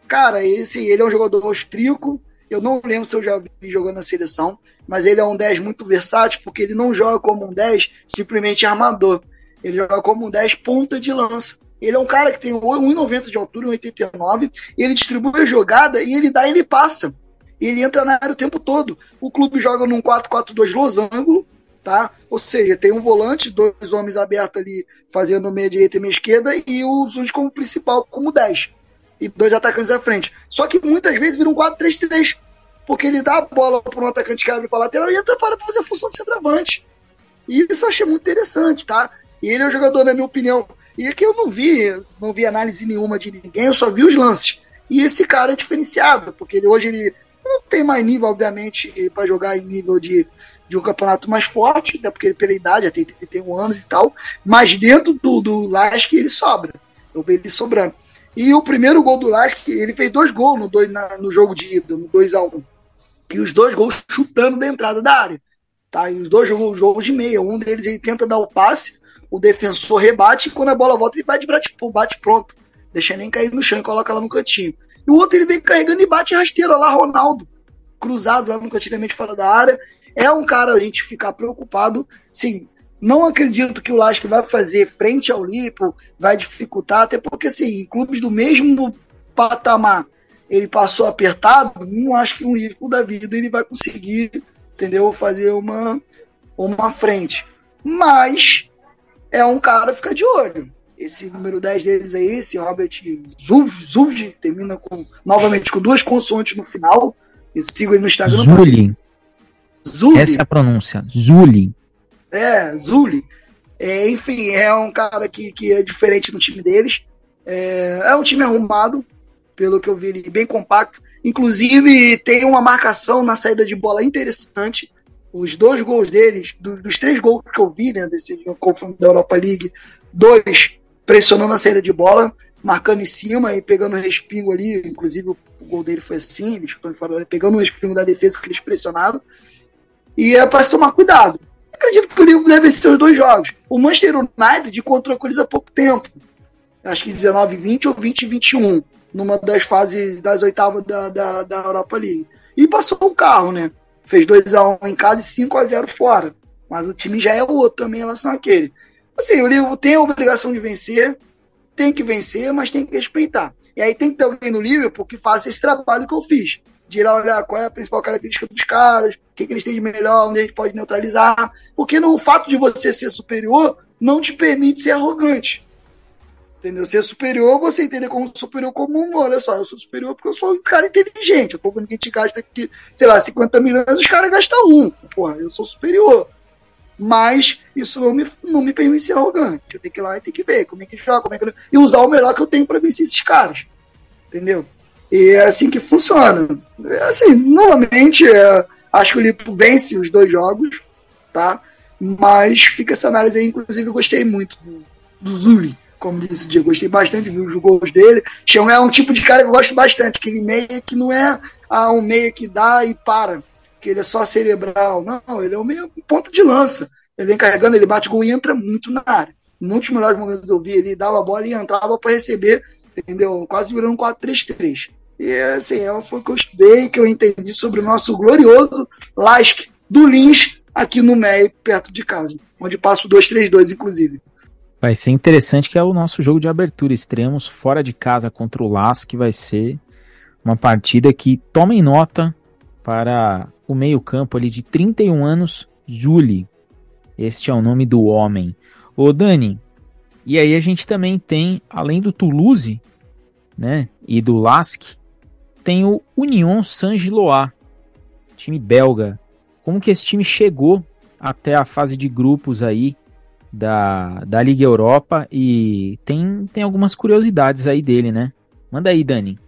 Cara, esse, ele é um jogador austríaco. Eu não lembro se eu já vi jogando na seleção, mas ele é um 10 muito versátil, porque ele não joga como um 10 simplesmente armador. Ele joga como um 10 ponta de lança. Ele é um cara que tem 1,90 de altura, 1,89, ele distribui a jogada e ele dá e ele passa ele entra na área o tempo todo. O clube joga num 4-4-2 losango, tá? Ou seja, tem um volante, dois homens abertos ali fazendo meia direita e meia esquerda e o Zunes como principal, como 10. E dois atacantes à frente. Só que muitas vezes vira um 4-3-3, porque ele dá a bola para um atacante que abre para lateral e entra para fazer a função de centroavante. E isso eu achei muito interessante, tá? E ele é um jogador, na minha opinião. E aqui eu não vi, não vi análise nenhuma de ninguém, eu só vi os lances. E esse cara é diferenciado, porque ele, hoje ele não tem mais nível, obviamente, para jogar em nível de, de um campeonato mais forte, até porque ele, pela idade, tem 31 anos e tal, mas dentro do, do Lask ele sobra. Eu vejo ele sobrando. E o primeiro gol do Lask, ele fez dois gols no, dois, na, no jogo de ida, no 2x1. E os dois gols chutando da entrada da área. Tá? E os dois jogos, jogos de meia. Um deles ele tenta dar o passe, o defensor rebate, e quando a bola volta, ele bate, bate, bate pronto. Deixa nem cair no chão e coloca lá no cantinho. E o outro ele vem carregando e bate rasteira lá, Ronaldo. Cruzado lá no cantinamente fora da área. É um cara a gente ficar preocupado. Sim, não acredito que o Lasco vai fazer frente ao Lipo, vai dificultar, até porque, assim, clubes do mesmo patamar ele passou apertado, não acho que um Liverpool da vida ele vai conseguir, entendeu, fazer uma, uma frente. Mas é um cara ficar de olho. Esse número 10 deles aí, esse Robert Zulj, termina com, novamente com duas consoantes no final. Eu sigo ele no Instagram. Zully. Zully. Essa é a pronúncia. Zully. É, Zully. É, enfim, é um cara que, que é diferente no time deles. É, é um time arrumado, pelo que eu vi ele, bem compacto. Inclusive, tem uma marcação na saída de bola interessante. Os dois gols deles, do, dos três gols que eu vi, né, desse confronto da Europa League, dois pressionando a saída de bola, marcando em cima e pegando o respingo ali. Inclusive, o gol dele foi assim, pegando o respingo da defesa que eles pressionaram. E é para se tomar cuidado. Acredito que o livro deve ser os dois jogos. O Manchester United encontrou com eles há pouco tempo. Acho que 19 20 ou 20 21. Numa das fases das oitavas da, da, da Europa League. E passou o carro, né? Fez 2x1 em casa e 5x0 fora. Mas o time já é outro também em relação àquele. Assim, o Liverpool tem a obrigação de vencer, tem que vencer, mas tem que respeitar. E aí tem que ter alguém no Liverpool que faça esse trabalho que eu fiz. De ir lá olhar qual é a principal característica dos caras, o que, que eles têm de melhor, onde a gente pode neutralizar. Porque no fato de você ser superior, não te permite ser arrogante. Entendeu? Ser superior, você entender como superior como um, olha só, eu sou superior porque eu sou um cara inteligente. Eu tô vendo que a gente gasta aqui, sei lá, 50 milhões, os caras gastam um. Porra, eu sou superior. Mas isso não me, não me permite ser arrogante. Eu tenho que ir lá e ter que ver como é que joga, como é que... e usar o melhor que eu tenho para vencer esses caras. Entendeu? E é assim que funciona. É assim, novamente, é, acho que o Lipo vence os dois jogos, tá? Mas fica essa análise aí, inclusive eu gostei muito do, do Zuli, como disse o Diego, gostei bastante ver os gols dele. Chão é um tipo de cara que eu gosto bastante, aquele meia que não é ah, um meia que dá e para, que ele é só cerebral. Não, ele é um meia ponto de lança. Ele vem carregando, ele bate gol e entra muito na área. Muitos melhores momentos eu vi, ele dava a bola e entrava para receber, entendeu? Quase virando um 4-3-3. E assim, é, foi o que eu estudei, que eu entendi sobre o nosso glorioso Lask do Lins, aqui no MEI, perto de casa, onde passo 2-3-2, inclusive. Vai ser interessante que é o nosso jogo de abertura. Extremos fora de casa contra o Lask, vai ser uma partida que tomem nota para o meio-campo ali de 31 anos, Juli. Este é o nome do homem. Ô Dani, e aí a gente também tem, além do Toulouse, né, e do Lask, tem o Union Saint-Gilloise, time belga. Como que esse time chegou até a fase de grupos aí da, da Liga Europa e tem, tem algumas curiosidades aí dele, né? Manda aí, Dani.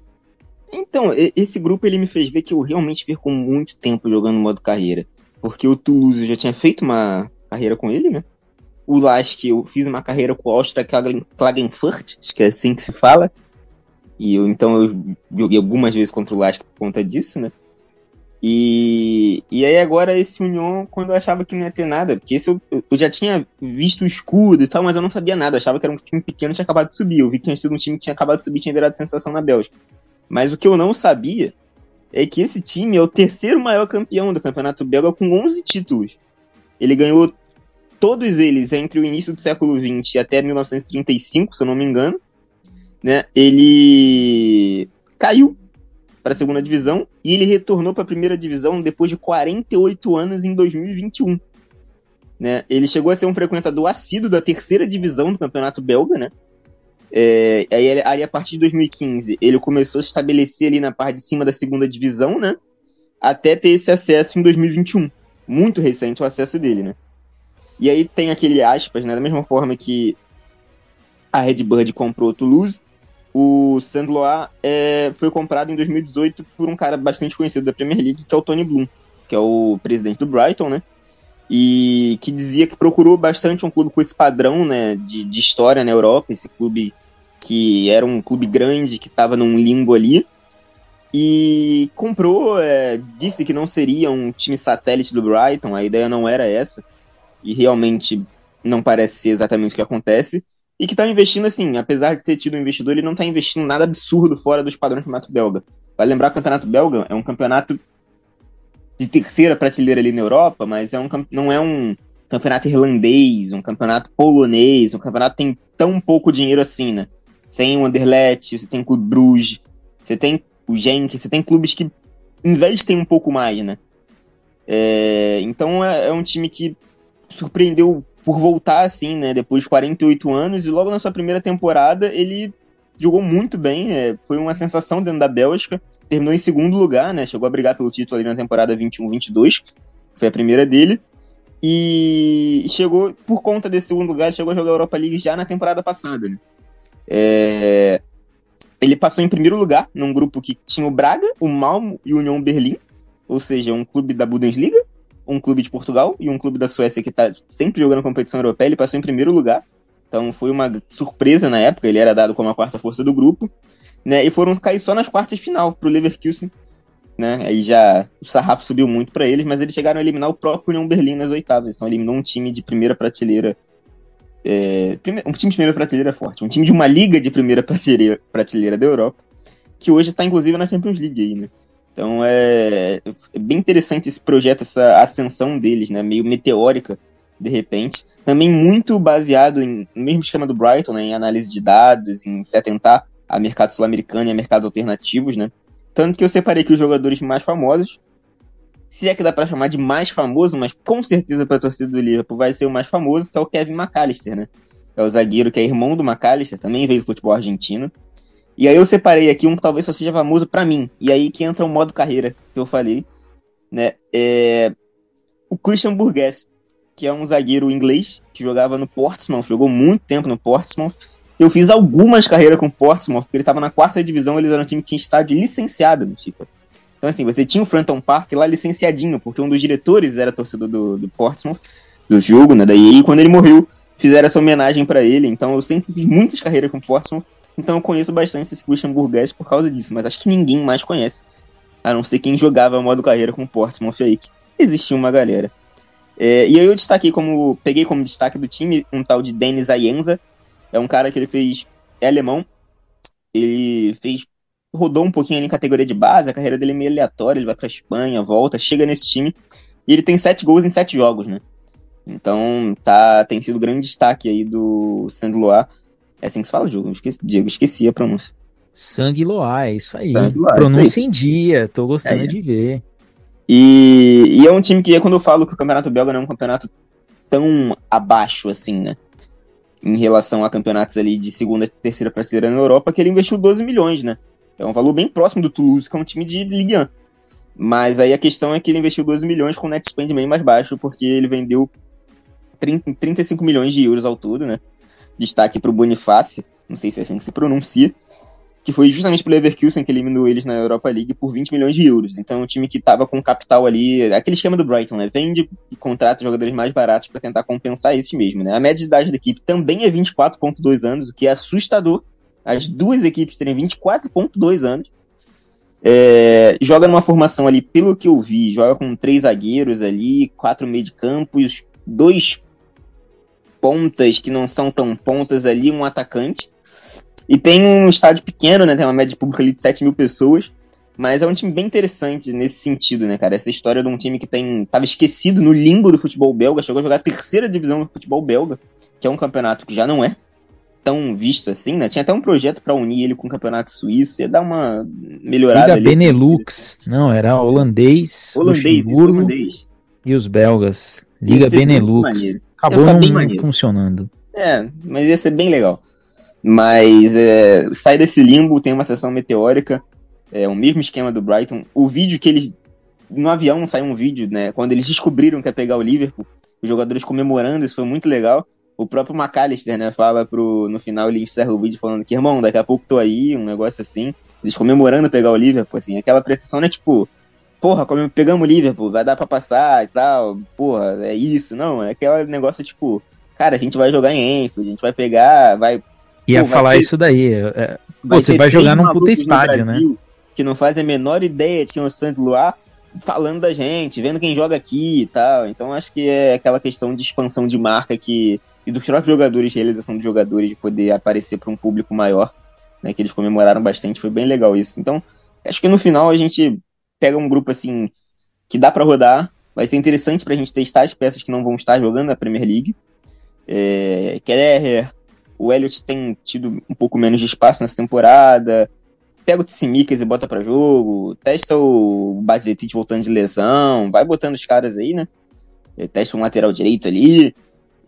Então, esse grupo ele me fez ver que eu realmente perco muito tempo jogando modo carreira. Porque o Toulouse já tinha feito uma carreira com ele, né? O Lask, eu fiz uma carreira com o Austria Klagenfurt, acho que é assim que se fala. E eu, então eu joguei algumas vezes contra o Lask por conta disso, né? E, e aí agora esse Union, quando eu achava que não ia ter nada, porque esse eu, eu já tinha visto o escudo e tal, mas eu não sabia nada, eu achava que era um time pequeno tinha acabado de subir. Eu vi que tinha sido um time que tinha acabado de subir tinha virado sensação na Bélgica. Mas o que eu não sabia é que esse time é o terceiro maior campeão do campeonato belga com 11 títulos. Ele ganhou todos eles entre o início do século XX até 1935, se eu não me engano né, ele caiu para a segunda divisão e ele retornou para a primeira divisão depois de 48 anos em 2021. Né? Ele chegou a ser um frequentador assíduo da terceira divisão do campeonato belga, né? É, aí, aí, a partir de 2015, ele começou a se estabelecer ali na parte de cima da segunda divisão, né? Até ter esse acesso em 2021. Muito recente o acesso dele, né? E aí tem aquele aspas, né? Da mesma forma que a Redbird comprou o Toulouse, o Sandloa é, foi comprado em 2018 por um cara bastante conhecido da Premier League, que é o Tony Bloom, que é o presidente do Brighton, né? E que dizia que procurou bastante um clube com esse padrão, né, de, de história na Europa, esse clube que era um clube grande, que estava num limbo ali, e comprou, é, disse que não seria um time satélite do Brighton, a ideia não era essa, e realmente não parece ser exatamente o que acontece. E que está investindo assim, apesar de ter tido um investidor, ele não está investindo nada absurdo fora dos padrões do campeonato belga. Vai lembrar que o campeonato belga é um campeonato de terceira prateleira ali na Europa, mas é um, não é um campeonato irlandês, um campeonato polonês, um campeonato que tem tão pouco dinheiro assim, né? Você tem o Anderlecht, você tem o Clube Bruges, você tem o Genk, você tem clubes que investem um pouco mais, né? É, então é, é um time que surpreendeu por voltar assim, né, depois de 48 anos, e logo na sua primeira temporada ele jogou muito bem, é, foi uma sensação dentro da Bélgica, terminou em segundo lugar, né, chegou a brigar pelo título ali na temporada 21-22, foi a primeira dele, e chegou, por conta desse segundo lugar, chegou a jogar a Europa League já na temporada passada, né. É, ele passou em primeiro lugar, num grupo que tinha o Braga, o Malmo e o União Berlim, ou seja, um clube da Bundesliga, um clube de Portugal e um clube da Suécia que está sempre jogando competição europeia, ele passou em primeiro lugar. Então foi uma surpresa na época, ele era dado como a quarta força do grupo, né? E foram cair só nas quartas de final pro Leverkusen, né? Aí já o sarrafo subiu muito para eles, mas eles chegaram a eliminar o próprio União Berlim nas oitavas. Então eliminou um time de primeira prateleira é, um time de primeira prateleira forte, um time de uma liga de primeira prateleira, prateleira da Europa, que hoje está inclusive na Champions League aí, né? Então é, é, bem interessante esse projeto, essa ascensão deles, né? Meio meteórica, de repente. Também muito baseado em, no mesmo esquema do Brighton, né? Em análise de dados, em se atentar a mercado sul-americano e a mercados alternativos, né? Tanto que eu separei aqui os jogadores mais famosos. Se é que dá para chamar de mais famoso, mas com certeza para a torcida do Liverpool vai ser o mais famoso, que é o Kevin McAllister, né? É o zagueiro que é irmão do McAllister, também veio do futebol argentino. E aí eu separei aqui um que talvez só seja famoso para mim. E aí que entra o modo carreira que eu falei, né? É... O Christian Burgess. Que é um zagueiro inglês que jogava no Portsmouth, jogou muito tempo no Portsmouth. Eu fiz algumas carreiras com o Portsmouth, porque ele estava na quarta divisão, eles eram um time que tinha estádio licenciado no tipo. Então, assim, você tinha o Frampton Park lá licenciadinho, porque um dos diretores era torcedor do, do Portsmouth, do jogo, né? Daí, quando ele morreu, fizeram essa homenagem para ele. Então, eu sempre fiz muitas carreiras com o Portsmouth. Então, eu conheço bastante esse Christian Burgess por causa disso. Mas acho que ninguém mais conhece, a não ser quem jogava modo carreira com o Portsmouth aí, que existia uma galera. É, e aí eu destaquei como. Peguei como destaque do time um tal de Denis Ayenza. É um cara que ele fez. É alemão. Ele fez. Rodou um pouquinho ali em categoria de base, a carreira dele é meio aleatória, ele vai pra Espanha, volta, chega nesse time. E ele tem sete gols em sete jogos, né? Então tá, tem sido grande destaque aí do Saint-Loire. É assim que se fala, Diego? Esqueci, Diego, esqueci a pronúncia. Sangue é isso aí. Pronúncia em dia, tô gostando é, de ver. E, e, é um time que, quando eu falo que o Campeonato Belga não é um campeonato tão abaixo assim, né? Em relação a campeonatos ali de segunda e terceira prateleira na Europa, que ele investiu 12 milhões, né? É um valor bem próximo do Toulouse, que é um time de Ligue 1. Mas aí a questão é que ele investiu 12 milhões com net spend bem mais baixo, porque ele vendeu 30, 35 milhões de euros ao todo, né? Destaque para o Boniface, não sei se é assim que se pronuncia, que foi justamente pelo Leverkusen que eliminou eles na Europa League por 20 milhões de euros. Então, um time que estava com capital ali, aquele esquema do Brighton, né? Vende e contrata jogadores mais baratos para tentar compensar esse mesmo, né? A média de idade da equipe também é 24.2 anos, o que é assustador. As duas equipes terem 24.2 anos. É, joga numa formação ali, pelo que eu vi, joga com três zagueiros ali, quatro meio de campos, dois pontas que não são tão pontas ali, um atacante. E tem um estádio pequeno, né? Tem uma média pública ali de 7 mil pessoas. Mas é um time bem interessante nesse sentido, né, cara? Essa história de um time que tem tava esquecido no limbo do futebol belga, chegou a jogar a terceira divisão do futebol belga, que é um campeonato que já não é tão visto assim, né? Tinha até um projeto para unir ele com o campeonato suíço, ia dar uma melhorada Liga ali. Benelux, não, era holandês, holandês, holandês. e os belgas. Liga Benelux. Acabou não funcionando. É, mas ia ser bem legal. Mas é, sai desse limbo, tem uma sessão meteórica, é o mesmo esquema do Brighton. O vídeo que eles. No avião saiu um vídeo, né? Quando eles descobriram que ia pegar o Liverpool, os jogadores comemorando, isso foi muito legal. O próprio McAllister, né, fala pro. No final ele encerra o vídeo falando que, irmão, daqui a pouco tô aí, um negócio assim. Eles comemorando pegar o Liverpool, assim. Aquela pretensão, né, tipo, porra, pegamos o Liverpool, vai dar pra passar e tal, porra, é isso. Não, é aquele negócio, tipo, cara, a gente vai jogar em Enfield, a gente vai pegar, vai Ia Pô, falar ter... isso daí. É... Pô, você vai jogar num puta estádio, né? Que não fazem a menor ideia, tinha o Santo Luar falando da gente, vendo quem joga aqui e tal. Então acho que é aquela questão de expansão de marca que e dos próprios jogadores, realização de jogadores, de poder aparecer para um público maior, né? Que eles comemoraram bastante, foi bem legal isso. Então acho que no final a gente pega um grupo assim que dá para rodar, vai ser interessante para a gente testar as peças que não vão estar jogando na Premier League. É, Keller, o Elliot tem tido um pouco menos de espaço nessa temporada. Pega o Tsimikas e bota para jogo. Testa o Bazetic voltando de lesão. Vai botando os caras aí, né? É, testa um lateral direito ali.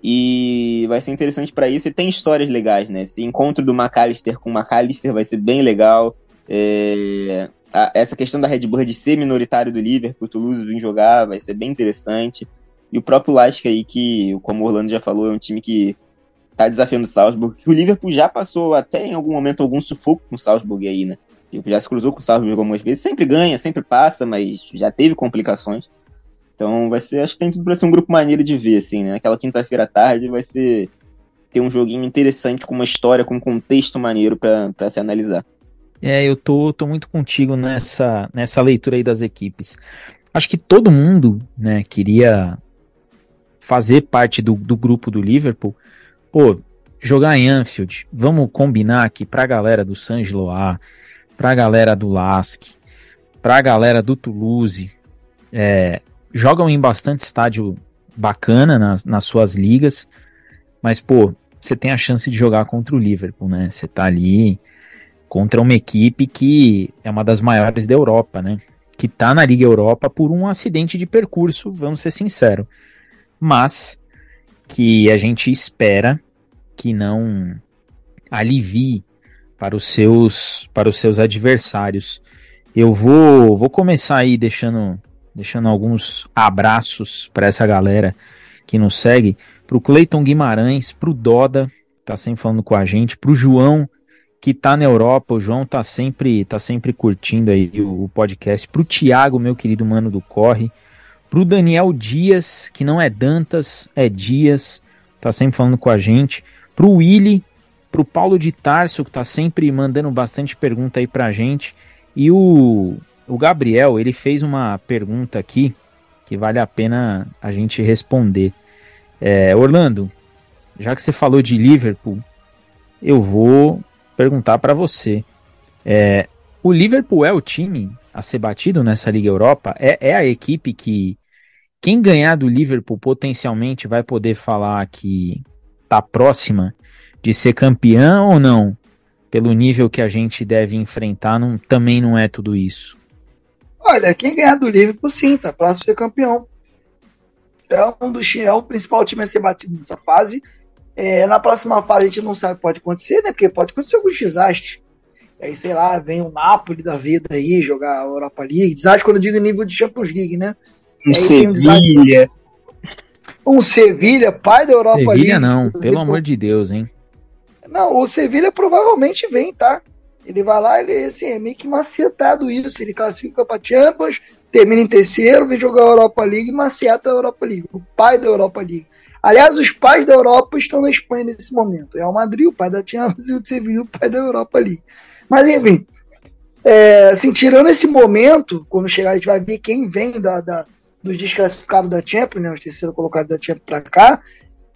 E vai ser interessante para isso. E tem histórias legais, né? Esse encontro do McAllister com o McAllister vai ser bem legal. É... A, essa questão da Red Bull de ser minoritário do Liverpool, o Toulouse vir jogar, vai ser bem interessante. E o próprio Lasca aí, que, como o Orlando já falou, é um time que tá desafiando o Salzburg, que o Liverpool já passou até em algum momento algum sufoco com o Salzburg aí, né? Já se cruzou com o Salzburg algumas vezes, sempre ganha, sempre passa, mas já teve complicações. Então vai ser, acho que tem tudo pra ser um grupo maneiro de ver, assim, né? Aquela quinta-feira à tarde vai ser ter um joguinho interessante com uma história, com um contexto maneiro para se analisar. É, eu tô, tô muito contigo nessa, nessa leitura aí das equipes. Acho que todo mundo, né, queria fazer parte do, do grupo do Liverpool, pô, jogar em Anfield, vamos combinar aqui pra galera do San Giloá, pra galera do Lask, pra galera do Toulouse, é, jogam em bastante estádio bacana nas, nas suas ligas, mas, pô, você tem a chance de jogar contra o Liverpool, né? Você tá ali contra uma equipe que é uma das maiores da Europa, né? Que tá na Liga Europa por um acidente de percurso, vamos ser sinceros. Mas que a gente espera que não alivie para os seus para os seus adversários. Eu vou vou começar aí deixando deixando alguns abraços para essa galera que nos segue, pro Cleiton Guimarães, pro Doda, tá sempre falando com a gente, pro João, que tá na Europa, o João tá sempre, tá sempre curtindo aí o, o podcast, pro Tiago, meu querido mano do Corre, pro Daniel Dias, que não é Dantas, é Dias, tá sempre falando com a gente, pro Willy, pro Paulo de Tarso, que tá sempre mandando bastante pergunta aí pra gente, e o, o Gabriel, ele fez uma pergunta aqui que vale a pena a gente responder. É, Orlando, já que você falou de Liverpool, eu vou perguntar para você. É, o Liverpool é o time a ser batido nessa Liga Europa? É, é a equipe que quem ganhar do Liverpool potencialmente vai poder falar que tá próxima de ser campeão ou não? Pelo nível que a gente deve enfrentar, não, também não é tudo isso. Olha, quem ganhar do Liverpool, sim, tá próximo de ser campeão. É um dos é o principal time a ser batido nessa fase. É, na próxima fase a gente não sabe o que pode acontecer, né? Porque pode acontecer alguns desastres. Aí, sei lá, vem o Napoli da vida aí jogar a Europa League. Desastre quando eu digo nível de Champions League, né? Um Sevilha. Um Sevilha, pai da Europa Sevilha League. Sevilha não, pelo amor de Deus, hein? Não, o Sevilha provavelmente vem, tá? Ele vai lá, ele assim, é meio que macetado isso. Ele classifica para Champions, termina em terceiro, vem jogar a Europa League e maceta a Europa League. O pai da Europa League. Aliás, os pais da Europa estão na Espanha nesse momento. É o Madrid, o pai da Champions, [laughs] e o Sevilla, o pai da Europa League. Mas enfim, é, assim, tirando esse momento, quando chegar a gente vai ver quem vem da, da dos desclassificados da Champions, né, os terceiros colocados da Champions para cá,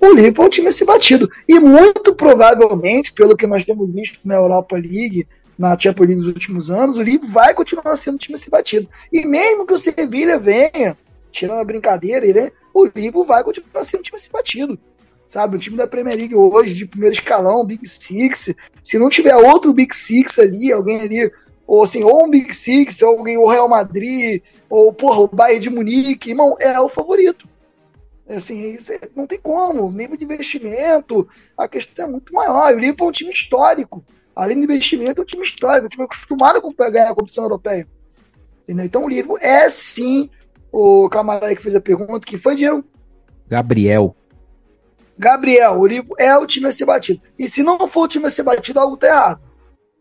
o Liverpool é um time a ser batido. E muito provavelmente, pelo que nós temos visto na Europa League, na Champions League nos últimos anos, o Liverpool vai continuar sendo um time a ser batido. E mesmo que o Sevilla venha, tirando a brincadeira, né, o Liverpool vai continuar sendo um time a ser batido. Sabe, o time da Premier League hoje, de primeiro escalão, Big Six, se não tiver outro Big Six ali, alguém ali, ou assim, ou um Big Six, ou alguém, o Real Madrid, ou porra, o Bayern de Munique, irmão, é o favorito. Assim, isso é, não tem como. O nível de investimento, a questão é muito maior. O Liverpool é um time histórico. Além do investimento, é um time histórico, um time acostumado a ganhar a competição europeia. Entendeu? Então o Liverpool é sim o camarada que fez a pergunta, que foi Diego? Gabriel. Gabriel, o Liverpool é o time a ser batido. E se não for o time a ser batido, algo tá errado.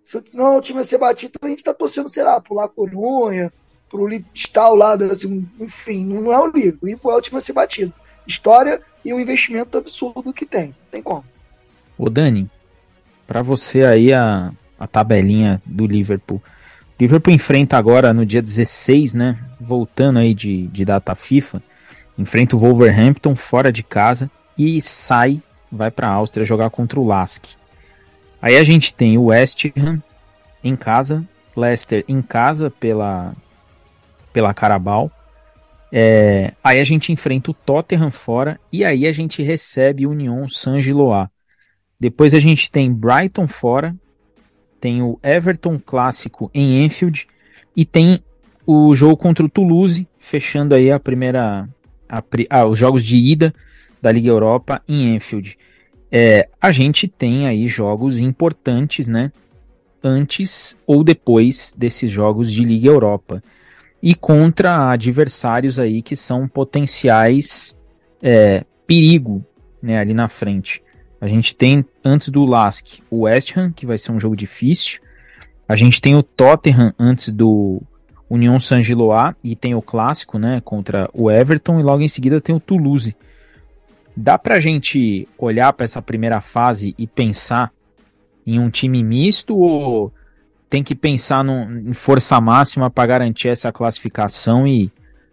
Se não o time a ser batido, a gente tá torcendo, sei lá, pro La Corunha, pro Liverpool lá, assim, enfim, não é o Liverpool. O é o time a ser batido história e o investimento absurdo que tem. Não tem como. Ô Dani, para você aí a, a tabelinha do Liverpool. Liverpool enfrenta agora no dia 16, né? Voltando aí de, de data FIFA, enfrenta o Wolverhampton fora de casa e sai, vai para Áustria jogar contra o Lask. Aí a gente tem o West Ham em casa, Leicester em casa pela pela Carabao, é, aí a gente enfrenta o Tottenham fora e aí a gente recebe o Union Saint-Gilloise. Depois a gente tem Brighton fora, tem o Everton clássico em Enfield e tem o jogo contra o Toulouse, fechando aí a primeira a, ah, os jogos de ida da Liga Europa em Enfield. É, a gente tem aí jogos importantes, né? Antes ou depois desses jogos de Liga Europa e contra adversários aí que são potenciais é, perigo né, ali na frente. A gente tem, antes do Lask, o West Ham, que vai ser um jogo difícil. A gente tem o Tottenham antes do União Saint-Gilloise e tem o clássico, né, contra o Everton e logo em seguida tem o Toulouse. Dá pra gente olhar para essa primeira fase e pensar em um time misto ou tem que pensar em força máxima para garantir essa classificação e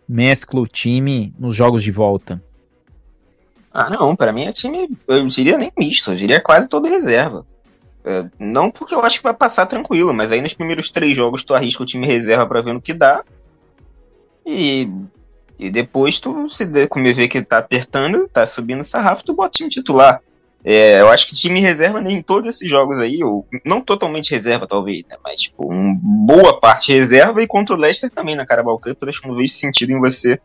mescla o time nos jogos de volta? Ah, não, para mim é time, eu diria nem misto, eu diria quase todo reserva. É, não porque eu acho que vai passar tranquilo, mas aí nos primeiros três jogos tu arrisca o time reserva para ver no que dá. E, e depois tu, se como vê que tá apertando, tá subindo o sarrafo, tu bota time titular. É, eu acho que time reserva nem todos esses jogos aí, ou não totalmente reserva talvez, né, mas tipo, uma boa parte reserva e contra o Leicester também na Carabao Cup, eu acho que não vejo sentido em você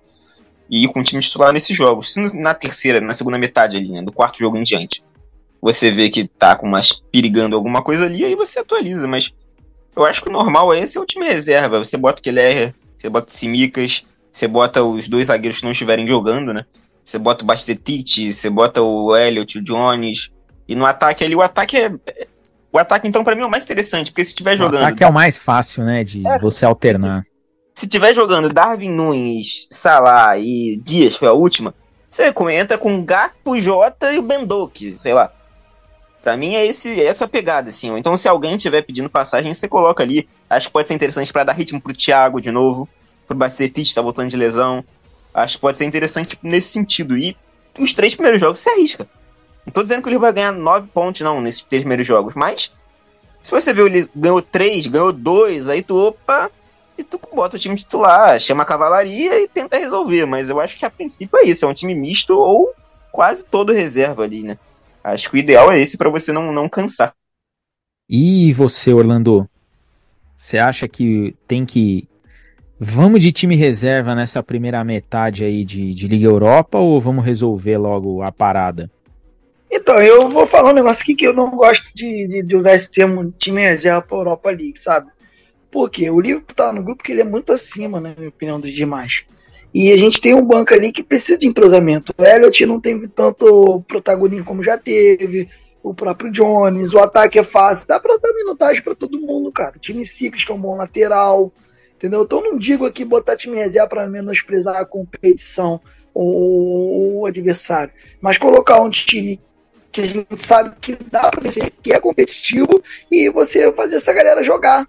ir com o time titular nesses jogos. Se na terceira, na segunda metade ali, né, do quarto jogo em diante, você vê que tá com mais perigando alguma coisa ali, aí você atualiza, mas eu acho que o normal é esse é o time reserva, você bota o Keller, você bota o Simicas, você bota os dois zagueiros que não estiverem jogando, né, Você bota o Bastetite, você bota o Elliot, o Jones. E no ataque ali, o ataque é. O ataque, então, para mim é o mais interessante, porque se estiver jogando. O ataque é o mais fácil, né? De é, você alternar. Se estiver jogando Darwin Nunes, Salah e Dias, foi a última, você entra com Gakpo, Jota e o Bendoque, sei lá. Pra mim é esse, essa pegada, assim. Então, se alguém estiver pedindo passagem, você coloca ali. Acho que pode ser interessante para dar ritmo pro Thiago de novo. Pro Bacetite, tá voltando de lesão. Acho que pode ser interessante nesse sentido. E os três primeiros jogos você arrisca. Não tô dizendo que ele vai ganhar nove pontos, não, nesses três primeiros jogos. Mas, se você vê ele ganhou três, ganhou dois, aí tu, opa, e tu bota o time titular, chama a cavalaria e tenta resolver. Mas eu acho que a princípio é isso, é um time misto ou quase todo reserva ali, né? Acho que o ideal é esse para você não, não cansar. E você, Orlando? Você acha que tem que. Vamos de time reserva nessa primeira metade aí de, de Liga Europa ou vamos resolver logo a parada? Então, eu vou falar um negócio aqui que eu não gosto de, de, de usar esse termo time reserva para Europa League, sabe? Porque o Liverpool tá no grupo que ele é muito acima, na minha opinião, dos demais. E a gente tem um banco ali que precisa de entrosamento. O Elliot não tem tanto protagonismo como já teve. O próprio Jones, o ataque é fácil. Dá pra dar minutagem para todo mundo, cara. time Sicas, que é um bom lateral. Entendeu? Então não digo aqui botar time reserva para menosprezar a competição ou o adversário. Mas colocar um time que a gente sabe que dá para vencer, que é competitivo, e você fazer essa galera jogar.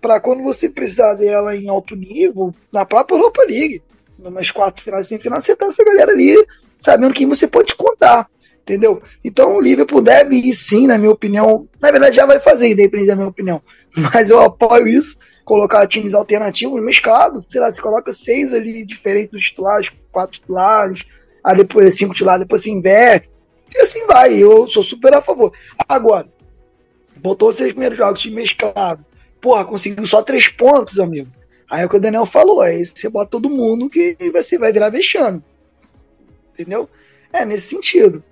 Para quando você precisar dela em alto nível, na própria Europa League numas quatro finais sem final, você tá essa galera ali sabendo quem você pode contar. Entendeu? Então o Liverpool deve ir sim, na minha opinião. Na verdade, já vai fazer, independente da minha opinião. [laughs] Mas eu apoio isso. Colocar times alternativos mesclados, sei lá, você coloca seis ali diferentes dos titulares, quatro titulares, aí depois cinco titulares, depois se inverte. E assim vai. Eu sou super a favor. Agora, botou os seis primeiros jogos de mesclado. Porra, conseguiu só três pontos, amigo. Aí é o que o Daniel falou, aí você bota todo mundo que você vai virar vexame. Entendeu? É nesse sentido.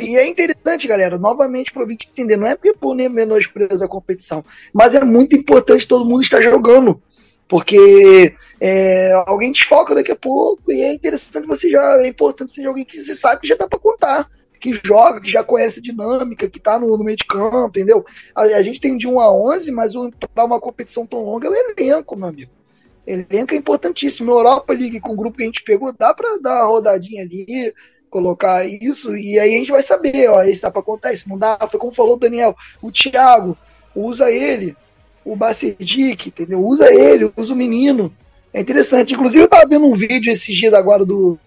E é interessante, galera, novamente para o entender, não é porque por nem menospreza a competição, mas é muito importante todo mundo estar jogando, porque é, alguém desfoca daqui a pouco e é interessante você já, é importante ser alguém que você sabe que já dá para contar, que joga, que já conhece a dinâmica, que está no, no, meio de campo, entendeu? A, a, gente tem de 1 a 11, mas para uma competição tão longa é o elenco, meu amigo. Elenco é importantíssimo. Europa League, com o grupo que a gente pegou, dá para dar uma rodadinha ali, colocar isso, e aí a gente vai saber, ó, esse dá para contar, isso não dá. Foi como falou o Daniel, o Thiago, usa ele, o Bacedic, entendeu? Usa ele, usa o menino. É interessante. Inclusive, eu tava vendo um vídeo esses dias agora do,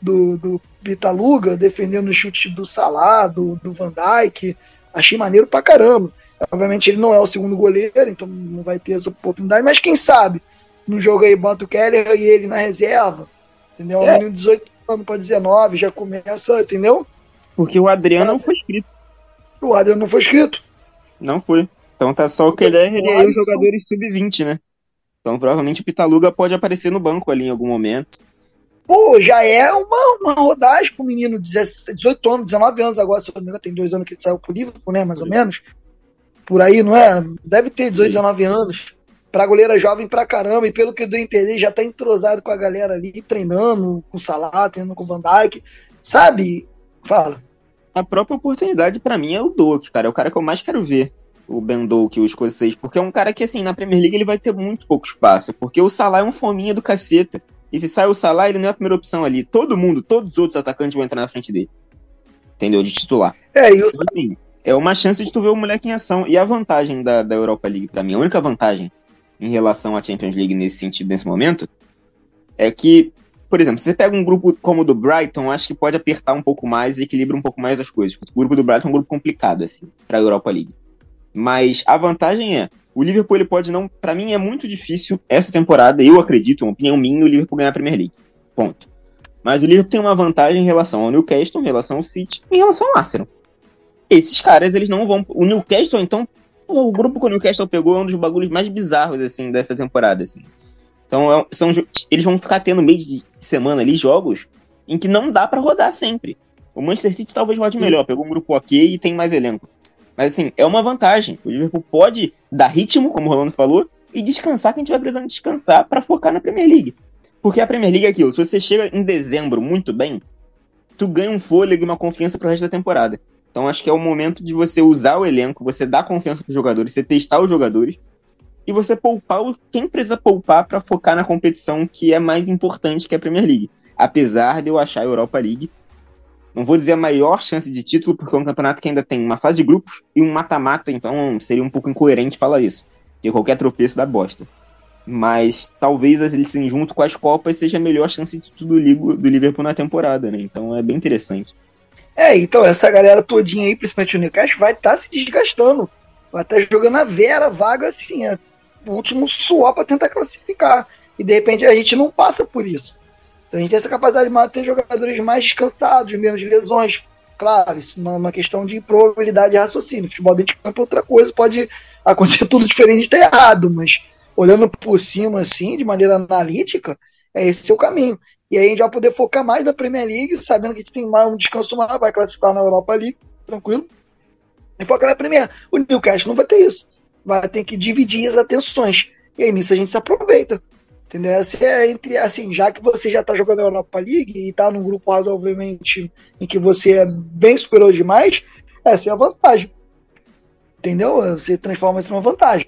do, do Pitaluga defendendo o chute do Salah, do, do Van Dijk. Achei maneiro pra caramba. Obviamente ele não é o segundo goleiro, então não vai ter essa oportunidade, mas quem sabe no jogo aí bota o Keller e ele na reserva. Entendeu? É. Um menino de 18 anos para 19, já começa, entendeu? Porque o Adriano não foi escrito. O Adriano não foi escrito. Não foi. Então tá só o Keller e aí os jogadores sub-20, né? Então provavelmente o Pitaluga pode aparecer no banco ali em algum momento. Pô, já é uma, uma rodagem pro menino de 18 anos, 19 anos agora, se eu não me engano, tem dois anos que ele saiu pro Liverpool, né? Mais ou menos. Por aí, não é? Deve ter 18, 19 anos pra goleira jovem pra caramba, e pelo que eu entendi, já tá entrosado com a galera ali, treinando com o Salah, treinando com o Van Dijk, sabe? Fala. A própria oportunidade para mim é o Doak, cara, é o cara que eu mais quero ver, o Ben Doak, o escocês, porque é um cara que, assim, na Premier League ele vai ter muito pouco espaço, porque o Salah é um fominha do caceta, e se sai o Salah, ele não é a primeira opção ali, todo mundo, todos os outros atacantes vão entrar na frente dele, entendeu? De titular. É, e o... Então, assim, é uma chance de tu ver o moleque em ação, e a vantagem da, da Europa League para mim, a única vantagem em relação à Champions League nesse sentido, nesse momento, é que, por exemplo, você pega um grupo como o do Brighton, acho que pode apertar um pouco mais e equilibra um pouco mais as coisas. O grupo do Brighton é um grupo complicado, assim, para a Europa League. Mas a vantagem é, o Liverpool ele pode não, para mim é muito difícil essa temporada, eu acredito, uma opinião minha, o Liverpool ganhar a Premier League. Ponto. Mas o Liverpool tem uma vantagem em relação ao Newcastle, em relação ao City, em relação ao Arsenal. Esses caras, eles não vão. O Newcastle, então, o grupo que o Newcastle pegou é um dos bagulhos mais bizarros, assim, dessa temporada, assim. Então, é, são, eles vão ficar tendo meio de semana ali jogos em que não dá para rodar sempre. O Manchester City talvez rode melhor, pegou um grupo ok e tem mais elenco. Mas, assim, é uma vantagem. O Liverpool pode dar ritmo, como o Rolando falou, e descansar quem tiver precisando descansar para focar na Premier League. Porque a Premier League é aquilo, se você chega em dezembro muito bem, tu ganha um fôlego e uma confiança pro resto da temporada. Então acho que é o momento de você usar o elenco, você dar confiança pros jogadores, você testar os jogadores e você poupar quem precisa poupar para focar na competição que é mais importante que a Premier League. Apesar de eu achar a Europa League, não vou dizer a maior chance de título, porque é um campeonato que ainda tem uma fase de grupos e um mata-mata, então seria um pouco incoerente falar isso. Que qualquer tropeço dá bosta. Mas talvez assim, junto com as Copas seja a melhor chance de título do Liverpool na temporada, né? Então é bem interessante. É, então essa galera todinha aí, principalmente o Newcastle, vai estar tá se desgastando. Vai estar tá jogando a vera, vaga assim, é o último suor para tentar classificar. E de repente a gente não passa por isso. Então a gente tem essa capacidade de manter jogadores mais descansados, menos lesões. Claro, isso é uma questão de probabilidade de raciocínio. Futebol dentro de campo é outra coisa, pode acontecer [laughs] tudo diferente e estar errado, mas olhando por cima, assim, de maneira analítica, é esse o caminho. E aí a gente vai poder focar mais na Premier League, sabendo que a gente tem mais um descanso maior, vai classificar na Europa League, tranquilo. E focar na Premier. O Newcastle não vai ter isso. Vai ter que dividir as atenções. E aí nisso a gente se aproveita. Entendeu? Essa é entre, assim, já que você já está jogando na Europa League e está num grupo razoavelmente em que você é bem superior demais, essa é a vantagem. Entendeu? Você transforma isso numa vantagem.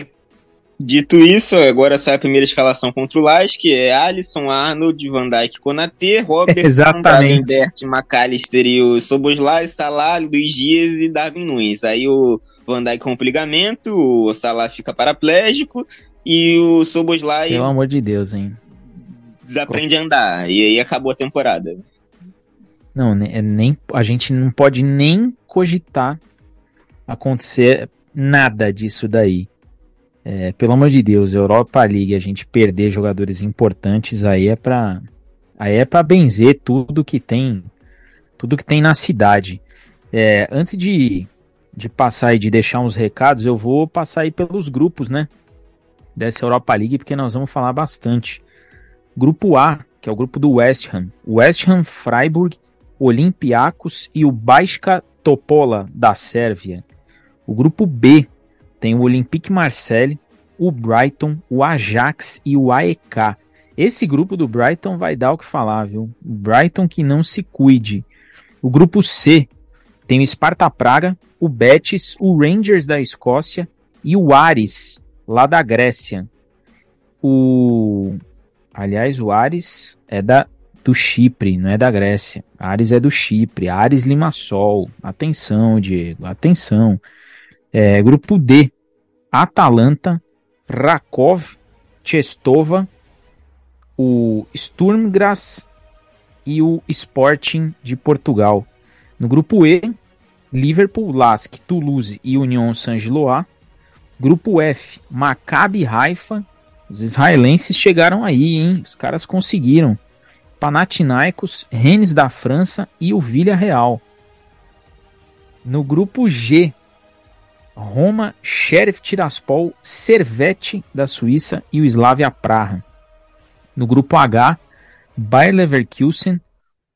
Dito isso, agora sai a primeira escalação contra o Lais, que é Alisson, Arnold, Van Dijk, Konatê, Robertson, Bert, McAllister e o Soboslai, Salah, Luiz Dias e Darwin Nunes. Aí o Van Dijk rompe o ligamento, o Salah fica paraplégico e o Soboslai... Pelo amor de Deus, hein? Desaprende a andar, e aí acabou a temporada. Não, é nem, a gente não pode nem cogitar acontecer nada disso daí. É, pelo amor de Deus, Europa League, a gente perder jogadores importantes aí é pra. Aí é pra benzer tudo que tem. Tudo que tem na cidade. É, antes de, de passar e de deixar uns recados, eu vou passar aí pelos grupos, né? Dessa Europa League, porque nós vamos falar bastante. Grupo A, que é o grupo do West Ham. West Ham, Freiburg, Olympiacos e o Baixka Topola da Sérvia. O grupo B, tem o Olympique Marseille, o Brighton, o Ajax e o AEK. Esse grupo do Brighton vai dar o que falar, viu? O Brighton que não se cuide. O grupo C tem o Sparta Praga, o Betis, o Rangers da Escócia e o Ares, lá da Grécia. O aliás, o Ares é da do Chipre, não é da Grécia. Ares é do Chipre. Ares Limassol. Atenção, Diego, atenção. É, grupo D, Atalanta, Rakov, Chestova, o Sturm Graz e o Sporting de Portugal. No grupo E, Liverpool, Lask, Toulouse e Union Saint-Gilloise. Grupo F, Maccabi Haifa. Os israelenses chegaram aí, hein? Os caras conseguiram. Panathinaikos, Rennes da França e o Villarreal. No grupo G, Roma, Sheriff Tiraspol, Servette da Suíça e o Slavia Praha. No grupo H, Bayer Leverkusen,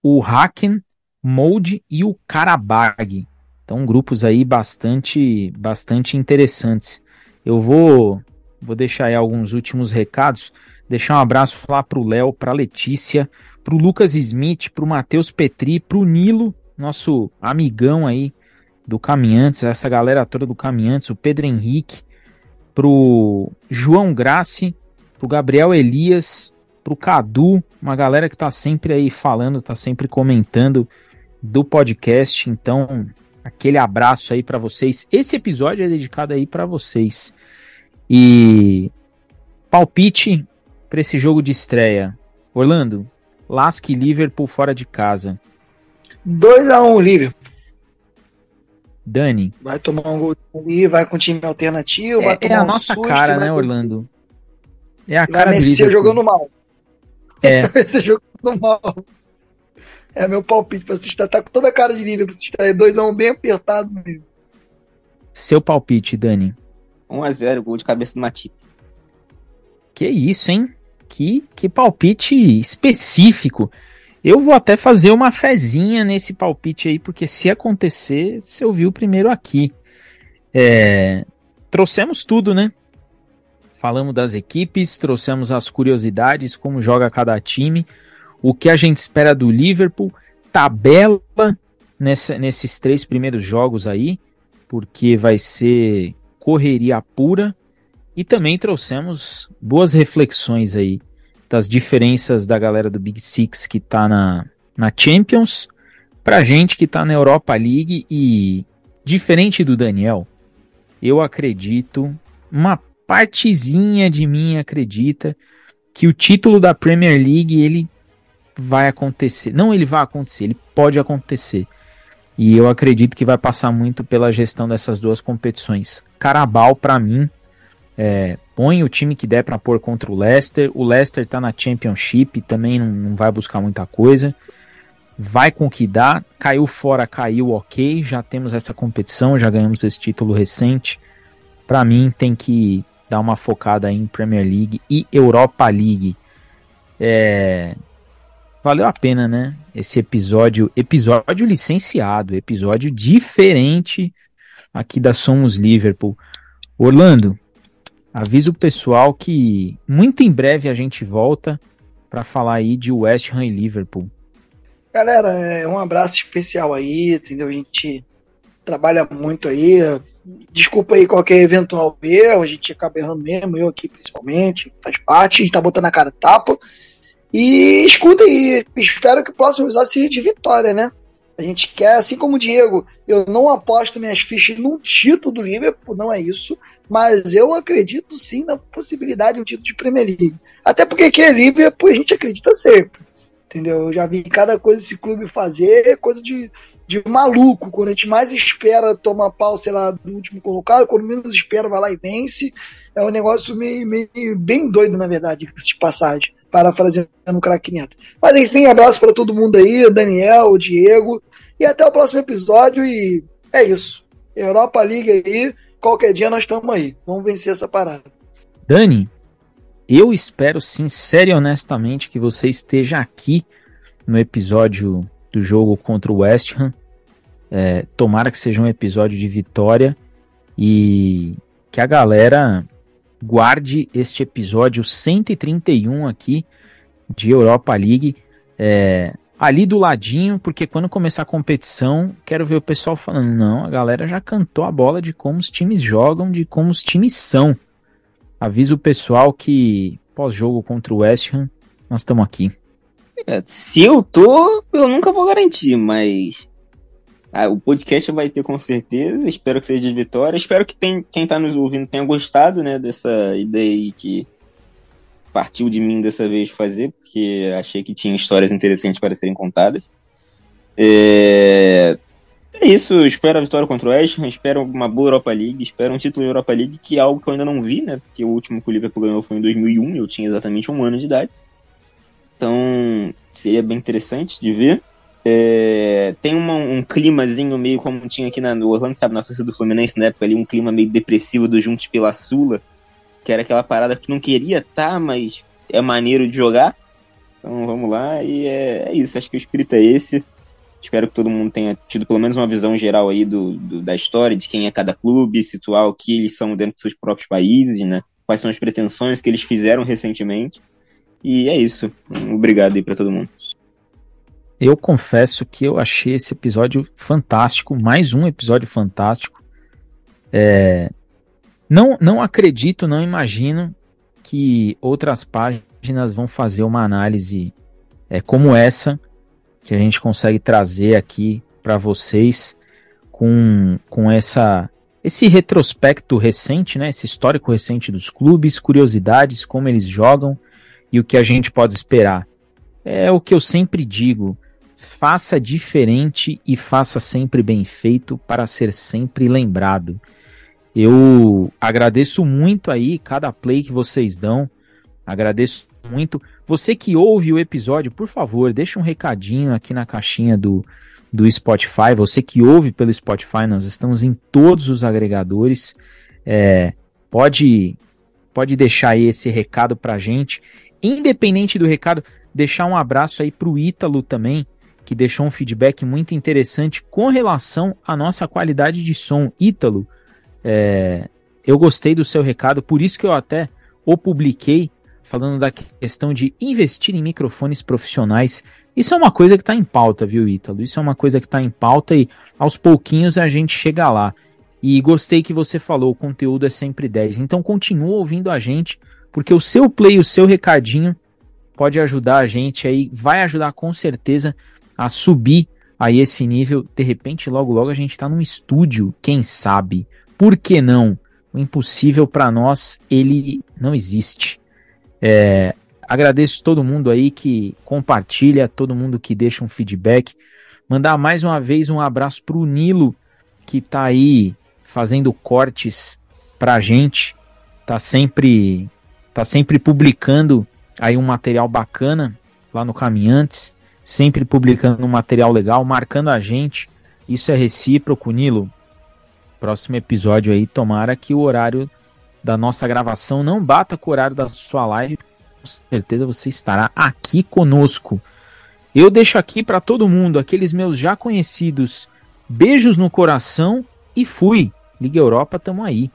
o Haken, Molde e o Karabag. Então grupos aí bastante bastante interessantes. Eu vou vou deixar aí alguns últimos recados, deixar um abraço lá pro Léo, pra Letícia, pro Lucas Smith, pro Matheus Petri, pro Nilo, nosso amigão aí do Caminhantes, essa galera toda do Caminhantes, o Pedro Henrique, pro João Grassi, pro Gabriel Elias, pro Cadu, uma galera que tá sempre aí falando, tá sempre comentando do podcast. Então, aquele abraço aí para vocês. Esse episódio é dedicado aí para vocês. E palpite para esse jogo de estreia. Orlando, Lasque Liverpool fora de casa. 2 a 1 um, Liverpool. Dani. Vai tomar um gol ali, vai com time alternativo, é, vai tomar É a um nossa susto, cara, né, Orlando? É a cara do Liverpool. jogando mal. É. [laughs] Vai jogando mal. É meu palpite pra assistir. Tá com toda a cara de nível pra assistir. 2x1 um bem apertado mesmo. Seu palpite, Dani. 1x0, gol de cabeça do Matip. Que isso, hein? Que, que palpite específico. Eu vou até fazer uma fezinha nesse palpite aí, porque se acontecer, você ouviu primeiro aqui. É, trouxemos tudo, né? Falamos das equipes, trouxemos as curiosidades, como joga cada time, o que a gente espera do Liverpool. tabela nessa, nesses três primeiros jogos aí, porque vai ser correria pura. E também trouxemos boas reflexões aí das diferenças da galera do Big Six que tá na, na Champions pra gente que tá na Europa League e diferente do Daniel, eu acredito, uma partezinha de mim acredita que o título da Premier League ele vai acontecer. Não ele vai acontecer, ele pode acontecer. E eu acredito que vai passar muito pela gestão dessas duas competições. Carabao, para mim, é, põe o time que der para pôr contra o Leicester. O Leicester tá na Championship, também não, não, vai buscar muita coisa. Vai com o que dá. Caiu fora, caiu ok. Já temos essa competição, já ganhamos esse título recente. Para mim, tem que dar uma focada em Premier League e Europa League. É, valeu a pena, né? Esse episódio, episódio licenciado, episódio diferente aqui da Somos Liverpool. Orlando, avisa o pessoal que muito em breve a gente volta para falar aí de West Ham e Liverpool. Galera, é um abraço especial aí, entendeu? A gente trabalha muito aí. Desculpa aí qualquer eventual erro, a gente acaba errando mesmo, eu aqui principalmente, faz parte, a gente tá botando a cara tapa. E escuta aí, espero que o próximo episódio seja de vitória, né? A gente quer, assim como o Diego, eu não aposto minhas fichas num título do Liverpool, não é isso, mas eu acredito sim na possibilidade de um título de Premier League. Até porque aqui é Liverpool a gente acredita sempre. Entendeu? Eu já vi cada coisa esse clube fazer, coisa de, de maluco. Quando a gente mais espera, toma pau, sei lá, do último colocado, quando menos espera, vai lá e vence. É um negócio meio, meio bem doido, na verdade, de passagem parafraseando o craque Neto. Mas enfim, abraço para todo mundo aí, Daniel, Diego, e até o próximo episódio. E é isso. Europa League aí, qualquer dia nós estamos aí. Vamos vencer essa parada. Dani, eu espero sincero e honestamente que você esteja aqui no episódio do jogo contra o West Ham. É, tomara que seja um episódio de vitória e que a galera guarde este episódio 131 aqui de Europa League. É, ali do ladinho, porque quando começar a competição, quero ver o pessoal falando: não, a galera já cantou a bola de como os times jogam, de como os times são. Avisa o pessoal que pós-jogo contra o West Ham, nós estamos aqui. É, se eu tô, eu nunca vou garantir, mas ah, o podcast vai ter com certeza. Espero que seja de vitória. Espero que tem, quem está nos ouvindo tenha gostado né, dessa ideia aí que partiu de mim dessa vez fazer, porque achei que tinha histórias interessantes para serem contadas. É, é isso, espero a vitória contra o West Ham, espero uma boa Europa League, espero um título de Europa League, que é algo que eu ainda não vi, né? Porque o último que o Liverpool ganhou foi em 2001, eu tinha exatamente um ano de idade. Então, seria bem interessante de ver. É, tem uma, um climazinho meio como tinha aqui na, no Orlando, sabe, na torcida do Fluminense na época ali, um clima meio depressivo do Juntos pela Sula, que era aquela parada que tu não queria estar, tá, mas é maneiro de jogar. Então vamos lá, e é, é, isso, acho que o espírito é esse. Espero que todo mundo tenha tido pelo menos uma visão geral aí do, do, da história, de quem é cada clube, situar o que eles são dentro dos seus próprios países, né? Quais são as pretensões que eles fizeram recentemente. E é isso. Obrigado aí para todo mundo. Eu confesso que eu achei esse episódio fantástico, mais um episódio fantástico. É, não, não acredito, não imagino que outras páginas vão fazer uma análise é, como essa que a gente consegue trazer aqui para vocês com, com essa esse retrospecto recente, né, esse histórico recente dos clubes, curiosidades, como eles jogam e o que a gente pode esperar. É o que eu sempre digo faça diferente e faça sempre bem feito para ser sempre lembrado. Eu agradeço muito aí cada play que vocês dão. Agradeço muito. Você que ouve o episódio, por favor, deixa um recadinho aqui na caixinha do, do Spotify. Você que ouve pelo Spotify, nós estamos em todos os agregadores. É, pode, pode deixar aí esse recado pra gente. Independente do recado, deixar um abraço aí pro Ítalo também, que deixou um feedback muito interessante com relação à nossa qualidade de som. Ítalo, é, eu gostei do seu recado, por isso que eu até o publiquei, falando da questão de investir em microfones profissionais. Isso é uma coisa que está em pauta, viu, Ítalo? Isso é uma coisa que está em pauta e aos pouquinhos a gente chega lá. E gostei que você falou, o conteúdo é sempre 10. Então continua ouvindo a gente, porque o seu play, o seu recadinho pode ajudar a gente aí, vai ajudar com certeza a subir aí esse nível. De repente, logo logo a gente está num estúdio, quem sabe? Por que não? O impossível para nós, ele não existe. É, agradeço todo mundo aí que compartilha, todo mundo que deixa um feedback. Mandar mais uma vez um abraço para o Nilo, que está aí fazendo cortes para a gente. Tá sempre, tá sempre publicando aí um material bacana lá no Caminhantes. Sempre publicando um material legal, marcando a gente. Isso é recíproco, Nilo próximo episódio aí, tomara que o horário da nossa gravação não bata com o horário da sua live. Com certeza você estará aqui conosco. Eu deixo aqui para todo mundo, aqueles meus já conhecidos, beijos no coração e fui. Liga Europa, tamo aí.